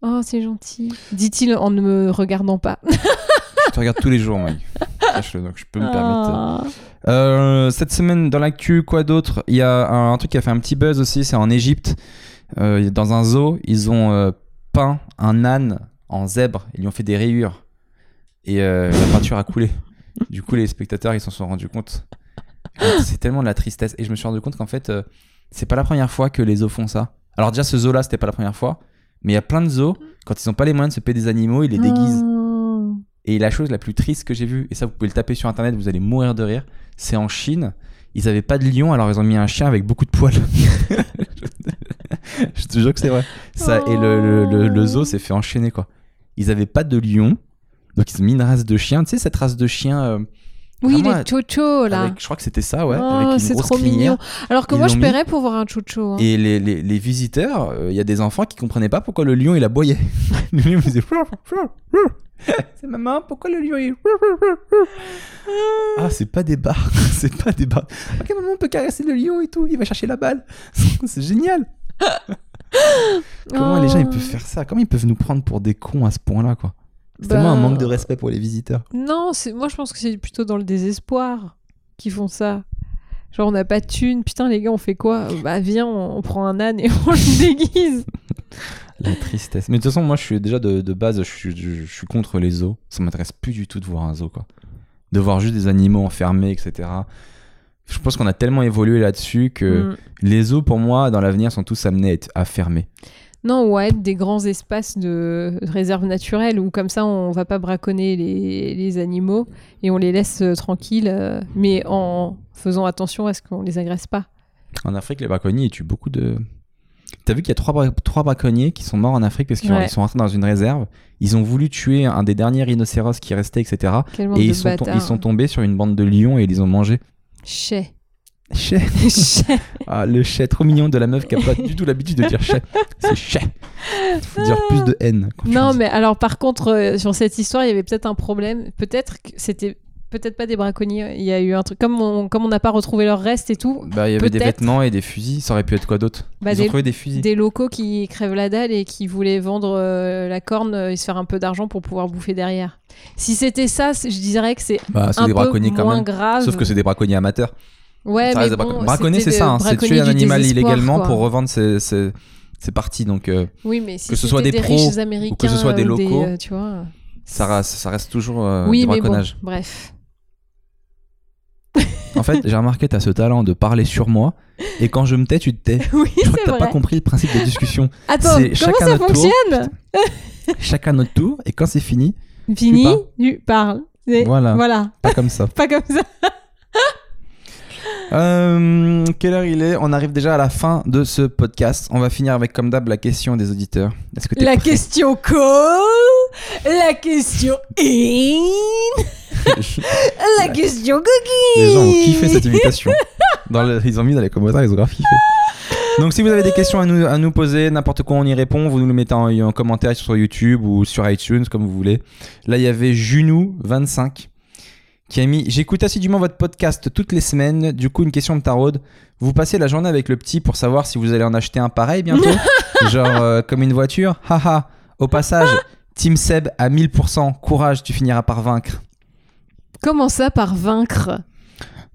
Oh, c'est gentil. Dit-il en ne me regardant pas. Je te regarde tous les jours, Mike. Sache-le, donc je peux me permettre. Ah. Euh, cette semaine dans l'actu, quoi d'autre? Il y a un, un truc qui a fait un petit buzz aussi, c'est en Égypte. Euh, dans un zoo, ils ont euh, peint un âne en zèbre. Ils lui ont fait des rayures. Et euh, la peinture a coulé. Du coup, les spectateurs, ils s'en sont rendus compte. C'est tellement de la tristesse. Et je me suis rendu compte qu'en fait, euh, c'est pas la première fois que les zoos font ça. Alors déjà, ce zoo-là, c'était pas la première fois. Mais il y a plein de zoos, quand ils ont pas les moyens de se payer des animaux, ils les déguisent. Oh. Et la chose la plus triste que j'ai vue, et ça vous pouvez le taper sur internet, vous allez mourir de rire, c'est en Chine. Ils avaient pas de lion, alors ils ont mis un chien avec beaucoup de poils. Je te jure que c'est vrai. Ça, Et le, le, le- le zoo s'est fait enchaîner quoi. Ils avaient pas de lion, donc ils ont mis une race de chien. Tu sais, cette race de chien. euh, Oui, les chocho là. avec- je crois que c'était ça, ouais. Oh, c'est trop crinière. mignon. Alors que Ils moi, je mis. paierais pour voir un chocho. hein. Et les, les, les visiteurs, euh, il y a des enfants qui comprenaient pas pourquoi le lion il aboyait. le lion faisait. C'est maman, pourquoi le lion il. Ah, c'est pas des barres, c'est pas des barres. Ok, maman, on peut caresser le lion et tout, il va chercher la balle. c'est génial. Comment les gens ils Oh. peuvent faire ça? Comment ils peuvent nous prendre pour des cons à ce point-là, quoi? C'est Bah, tellement un manque de respect pour les visiteurs. Non, c'est moi je pense que c'est plutôt dans le désespoir qu'ils font ça. Genre on n'a pas de thunes, putain les gars on fait quoi? Bah viens on, on prend un âne et on le déguise. La tristesse. Mais de toute façon, moi, je suis déjà de, de base, je suis, je, je suis contre les zoos. Ça m'intéresse plus du tout de voir un zoo, quoi. De voir juste des animaux enfermés, etc. Je pense qu'on a tellement évolué là-dessus que Mm. les zoos, pour moi, dans l'avenir, sont tous amenés à être à fermer. Non, ouais, des grands espaces de réserve naturelle où comme ça on va pas braconner les, les animaux et on les laisse euh, tranquilles, euh, mais en faisant attention à ce qu'on les agresse pas. En Afrique, les braconniers, ils tuent beaucoup de. T'as vu qu'il y a trois, bra- trois braconniers qui sont morts en Afrique parce qu'ils Ouais. sont rentrés dans une réserve? Ils ont voulu tuer un des derniers rhinocéros qui restait, etc. Quel Et sont, ils sont tombés sur une bande de lions et ils les ont mangés. Chais. Chais. Chais. Ah, le chais trop mignon de la meuf qui a pas du tout l'habitude de dire chais. C'est chais. Faut dire plus de haine. Non, mais alors par contre, euh, sur cette histoire, il y avait peut-être un problème. Peut-être que c'était peut-être pas des braconniers. Il y a eu un truc comme on comme on n'a pas retrouvé leurs restes et tout. Bah, il y avait des vêtements et des fusils. Ça aurait pu être quoi d'autre? Bah, Ils ont des- trouvé des fusils. Des locaux qui crèvent la dalle et qui voulaient vendre euh, la corne et se faire un peu d'argent pour pouvoir bouffer derrière. Si c'était ça, je dirais que c'est Bah, un des peu braconniers quand moins même. grave. Sauf que c'est des braconniers amateurs. ouais, Ça mais des bon, Braconner, c'est ça. hein, C'est tuer un animal illégalement quoi. pour revendre ses, ses- ses parties. Donc, euh, Oui, mais si que ce soit c'était des pros ou que ce soit des locaux, euh, tu vois. ça, reste, ça reste toujours oui, du mais bon, braconnage. bref. En fait, j'ai remarqué, t'as ce talent de parler sur moi. Et quand je me tais, tu te tais. Oui, Je crois que t'as pas compris le principe de discussion. Attends, comment chacun ça notre tour. fonctionne Chacun notre tour. Et quand c'est fini, Fini, parles. tu parles. Voilà. Voilà, pas comme ça. pas comme ça. Euh, quelle heure il est? On arrive déjà à la fin de ce podcast. On va finir avec, comme d'hab, la question des auditeurs. Est-ce que t'es La question call, la question in, la question cookie. Les gens ont kiffé cette. Dans le- ils ont mis dans les commentaires, ils ont grave kiffé. Donc si vous avez des questions à nous, à nous poser, n'importe quoi, on y répond. Vous nous le mettez en, en commentaire sur YouTube ou sur iTunes, comme vous voulez. Là, il y avait Junou25 qui a mis J'écoute assidûment votre podcast toutes les semaines. Du coup, une question de taraude. Vous passez la journée avec le petit pour savoir si vous allez en acheter un pareil bientôt? Genre euh, comme une voiture? Haha. Au passage, Team Seb à 1000%. Courage, tu finiras par vaincre. Comment ça par vaincre?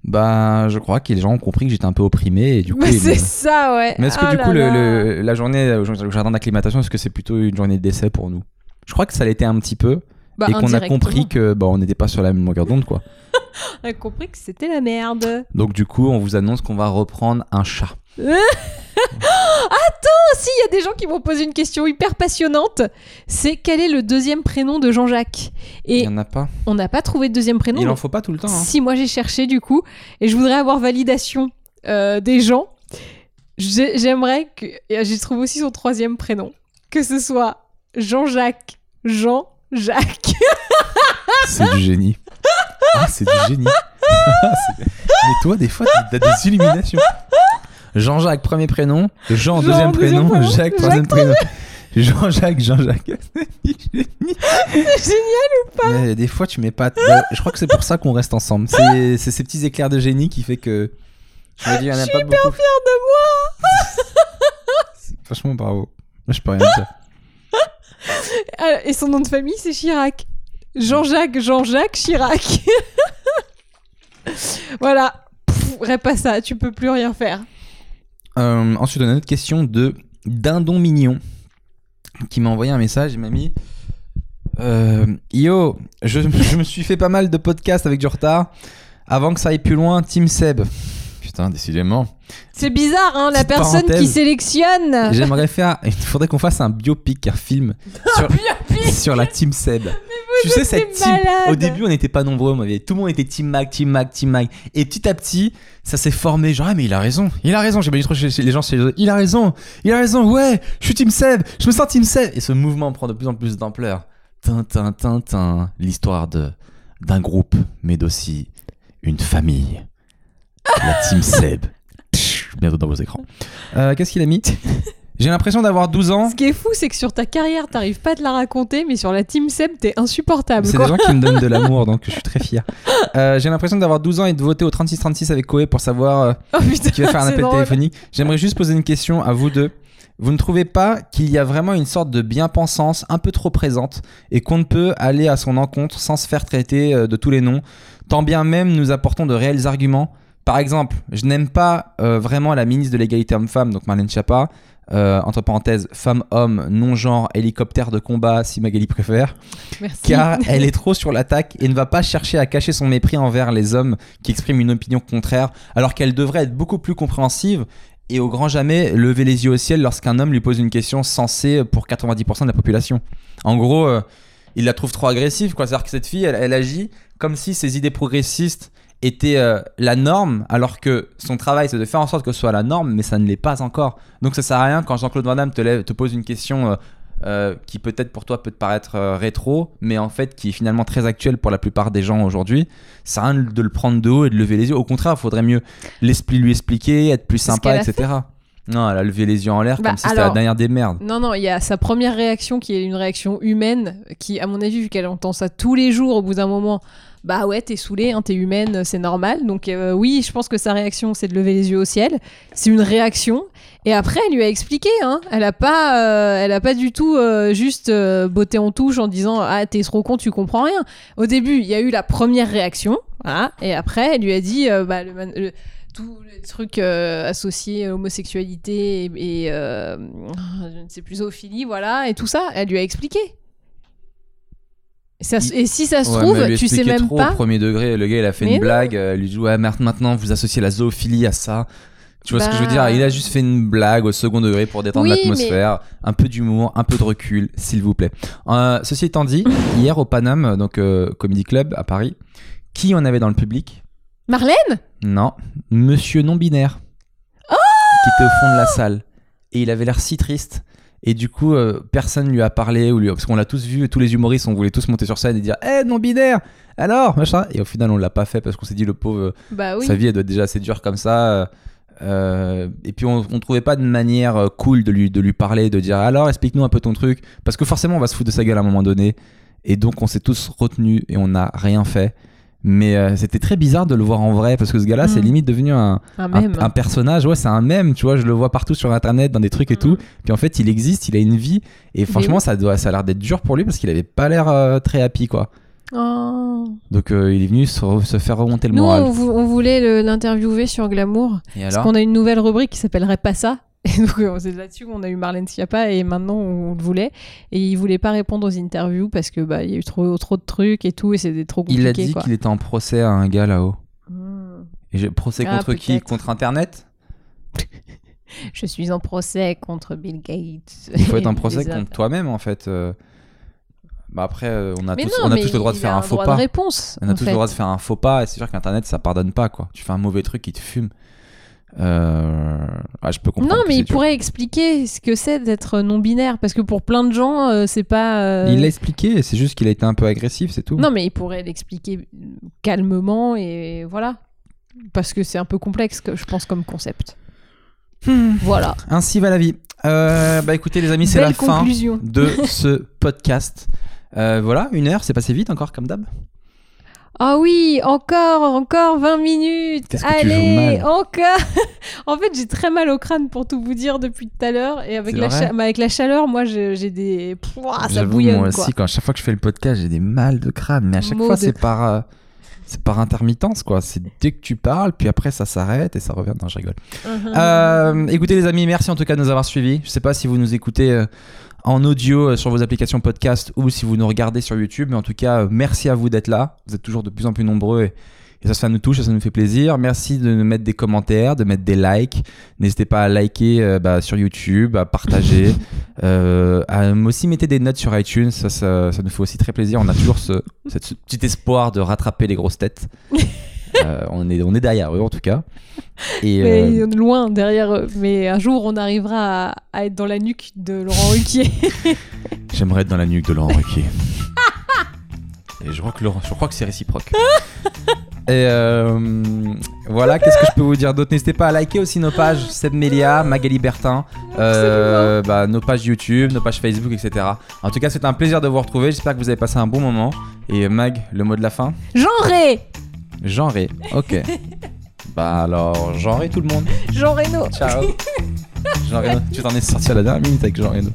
Bah, je crois que les gens ont compris que j'étais un peu opprimé et du coup. Ils C'est me- ça, ouais. Mais est-ce que Oh du coup, le- la journée au au jardin d'acclimatation, est-ce que c'est plutôt une journée d'essai pour nous? Je crois que ça l'était un petit peu Bah, et qu'on a compris que bah, on n'était pas sur la même longueur d'onde, quoi. On a compris que c'était la merde. Donc du coup, on vous annonce qu'on va reprendre un chat. Si, il y a des gens qui m'ont posé une question hyper passionnante. C'est quel est le deuxième prénom de Jean-Jacques Il Et y en a pas. on n'a pas trouvé de deuxième prénom. Il en donc faut pas tout le temps. hein. Si, moi j'ai cherché du coup, et je voudrais avoir validation euh, des gens. J'ai- J'aimerais que. et J'ai trouvé aussi son troisième prénom. Que ce soit Jean-Jacques, Jean-Jacques. C'est du génie. Ah, c'est du génie. C'est- Mais toi, des fois, t'as des illuminations. Jean-Jacques, premier prénom. Jean, Jean, deuxième deuxième prénom. prénom. Jacques, troisième prénom. Jean-Jacques, Jean-Jacques. Génial. Mais des fois, tu mets pas. Je crois que c'est pour ça qu'on reste ensemble. C'est ces petits éclairs de génie qui fait que. Je me dis, il y en a Je pas suis beaucoup. hyper fière de moi. Franchement, bravo. Moi, je peux rien dire. Ah, Et son nom de famille, c'est Chirac. Jean-Jacques, Jean-Jacques Chirac. voilà. Pff, pas ça, tu peux plus rien faire. Euh, ensuite, on a une autre question de Dindon Mignon qui m'a envoyé un message. Il m'a mis euh, Yo, je, je me suis fait pas mal de podcasts avec du retard. Avant que ça aille plus loin, Team Seb. Putain, décidément. C'est bizarre, hein, la personne qui sélectionne. J'aimerais faire. Il faudrait qu'on fasse un biopic, un film sur, sur la Team Seb. Tu sais, cette team. Au début, on n'était pas nombreux. tout le monde était Team Mag, Team Mag, Team Mag. Et petit à petit, ça s'est formé. Genre, ah, mais il a raison. Il a raison. J'ai pas dit trop chez, les gens. Chez les. Il a raison. Il a raison. Ouais, je suis Team Seb. Je me sens Team Seb. Et ce mouvement prend de plus en plus d'ampleur. Tintin, tintin. L'histoire de d'un groupe, mais d'aussi une famille. La Team Seb. Bientôt dans vos écrans. Euh, Qu'est-ce qu'il a mis? J'ai l'impression d'avoir 12 ans. Ce qui est fou, c'est que sur ta carrière, t'arrives pas à te la raconter, mais sur la Team Seb, t'es insupportable. C'est des gens qui me donnent de l'amour, donc je suis très fier. Euh, J'ai l'impression d'avoir 12 ans et de voter au 36-36 avec Koé pour savoir euh, Oh putain, qui va faire un appel drôle. téléphonique. J'aimerais juste poser une question à vous deux. Vous ne trouvez pas qu'il y a vraiment une sorte de bien-pensance un peu trop présente et qu'on ne peut aller à son encontre sans se faire traiter euh, de tous les noms, tant bien même nous apportons de réels arguments? Par exemple, je n'aime pas euh, vraiment la ministre de l'égalité homme-femme, donc Marlène Schiappa, euh, entre parenthèses, femme-homme, non-genre, hélicoptère de combat, si Magali préfère Merci. car elle est trop sur l'attaque et ne va pas chercher à cacher son mépris envers les hommes qui expriment une opinion contraire, alors qu'elle devrait être beaucoup plus compréhensive et au grand jamais lever les yeux au ciel lorsqu'un homme lui pose une question sensée pour 90% de la population. En gros, euh, il la trouve trop agressive, quoi. C'est-à-dire que cette fille, elle, elle agit comme si ses idées progressistes était euh, la norme, alors que son travail c'est de faire en sorte que ce soit la norme, mais ça ne l'est pas encore. Donc ça sert à rien quand Jean-Claude Van Damme te, lève- te pose une question euh, euh, qui peut-être pour toi peut te paraître rétro, mais en fait qui est finalement très actuelle pour la plupart des gens aujourd'hui. Ça sert à rien de le prendre de haut et de lever les yeux. Au contraire, il faudrait mieux l'expli- lui expliquer, être plus sympa, etc. Non, elle a levé les yeux en l'air Bah, comme si c'était la dernière des merdes. Non, non, il y a sa première réaction qui est une réaction humaine, qui, à mon avis, vu qu'elle entend ça tous les jours, au bout d'un moment, bah ouais, t'es saoulée, hein, t'es humaine, c'est normal. Donc euh, oui, je pense que sa réaction, c'est de lever les yeux au ciel. C'est une réaction. Et après, elle lui a expliqué. Hein. Elle a pas, euh, elle a pas du tout euh, juste botté en touche en disant ah t'es trop con, tu comprends rien. Au début, il y a eu la première réaction, voilà, et après, elle lui a dit bah le, man- le- tous les trucs euh, associés à homosexualité et, et, euh, je ne sais plus zoophilie, voilà, et tout ça, elle lui a expliqué. Et, ça si ça se Ouais, trouve, tu sais même trop pas. Au premier degré, le gars il a fait Mais une non. blague, euh, elle lui dit ouais merde, maintenant vous associez la zoophilie à ça. Tu vois ce que je veux Bah. dire Il a juste fait une blague au second degré pour détendre Oui, l'atmosphère, un peu d'humour, un peu de recul, s'il vous plaît. Euh, ceci étant dit, hier au Paname, donc euh, Comedy Club à Paris, qui on avait dans le public? Marlène? Non, Monsieur non binaire, qui était au fond de la salle, et il avait l'air si triste. Et du coup, euh, personne lui a parlé, ou lui, parce qu'on l'a tous vu, tous les humoristes, on voulait tous monter sur scène et dire Eh, non-binaire Alors Machin. Et au final, on l'a pas fait parce qu'on s'est dit, le pauvre, euh, Bah oui. sa vie, elle doit être déjà assez dure comme ça. euh, euh, et puis, on, on trouvait pas de manière cool de lui, de lui parler, de dire Alors, explique-nous un peu ton truc. Parce que forcément, on va se foutre de sa gueule à un moment donné. Et donc, on s'est tous retenus et on n'a rien fait. Mais euh, c'était très bizarre de le voir en vrai parce que ce gars-là, c'est Mm. limite devenu un, Un un, même. un personnage, ouais, c'est un mème, tu vois, je le vois partout sur internet, dans des trucs et Mm. tout. Puis en fait, il existe, il a une vie, et franchement, oui. ça, doit, ça a l'air d'être dur pour lui parce qu'il avait pas l'air euh, très happy, quoi. Oh. Donc euh, il est venu se, re- se faire remonter le Nous, moral. on, on voulait l'interviewer sur Glamour. Et Parce alors? qu'on a une nouvelle rubrique qui s'appellerait Pas ça. Et donc, euh, c'est là-dessus qu'on a eu Marlène Schiappa et maintenant on le voulait. Et il voulait pas répondre aux interviews parce que bah, il y a eu trop, trop de trucs et tout et c'était trop compliqué. Il a dit qu'il était en procès à un gars là-haut. Hmm. Et procès Ah, contre qui? Contre Internet? Je suis en procès contre Bill Gates. Il faut être en procès contre toi-même en fait. euh. Bah après, euh, on a, Mais tous, non, on a tous le droit de faire un faux droit pas. de réponse. On a tous fait. le droit de faire un faux pas, et c'est sûr qu'Internet ça pardonne pas quoi. Tu fais un mauvais truc, il te fume. Euh... ah, je peux comprendre. Non, mais il dur. pourrait expliquer ce que c'est d'être non-binaire parce que pour plein de gens, euh, c'est pas. euh, Il l'a expliqué, c'est juste qu'il a été un peu agressif, c'est tout. Non, mais il pourrait l'expliquer calmement et voilà. Parce que c'est un peu complexe, que je pense, comme concept. Hmm. Voilà. Ainsi va la vie. Euh, bah écoutez les amis, c'est la fin conclusion. de ce podcast. Euh, voilà, une heure, c'est passé vite encore comme d'hab. Ah oui, encore, encore 20 minutes. Qu'est-ce que tu joues Allez, mal encore. en fait, j'ai très mal au crâne pour tout vous dire depuis tout à l'heure. Et avec la, vrai cha- mais avec la chaleur, moi, j'ai j'ai des. Pouah, ça bouillonne, moi quoi. aussi, quand à chaque fois que je fais le podcast, j'ai des mal de crâne, mais à chaque fois c'est par euh, c'est par intermittence quoi. C'est dès que tu parles, puis après ça s'arrête et ça revient. Non, je rigole. Mhm. Euh, écoutez les amis, merci en tout cas de nous avoir suivis. Je sais pas si vous nous écoutez euh, en audio euh, sur vos applications podcast ou si vous nous regardez sur YouTube, mais en tout cas, euh, merci à vous d'être là. Vous êtes toujours de plus en plus nombreux et, et ça, ça nous touche, ça, ça nous fait plaisir. Merci de nous mettre des commentaires, de mettre des likes. N'hésitez pas à liker euh, bah, sur YouTube, à partager, euh, à aussi mettre des notes sur iTunes. Ça, ça, ça nous fait aussi très plaisir. On a toujours ce, cette- ce petit espoir de rattraper les grosses têtes. Euh, on, est, on est derrière eux en tout cas. Et, Mais euh, loin derrière eux. Mais un jour, on arrivera à, à être dans la nuque de Laurent Ruquier. J'aimerais être dans la nuque de Laurent Ruquier. Et je crois que, Laurent- je crois que c'est réciproque. Et euh, voilà, qu'est-ce que je peux vous dire d'autre? N'hésitez pas à liker aussi nos pages Seb Melia, Magali Bertin, euh, bah, nos pages YouTube, nos pages Facebook, etc. En tout cas, c'est un plaisir de vous retrouver. J'espère que vous avez passé un bon moment. Et Mag, le mot de la fin? Genré Genré. Ok. bah alors, genré tout le monde. Jean Reno Ciao. Jean Reno. Tu t'en es sorti à la dernière minute avec Jean Reno.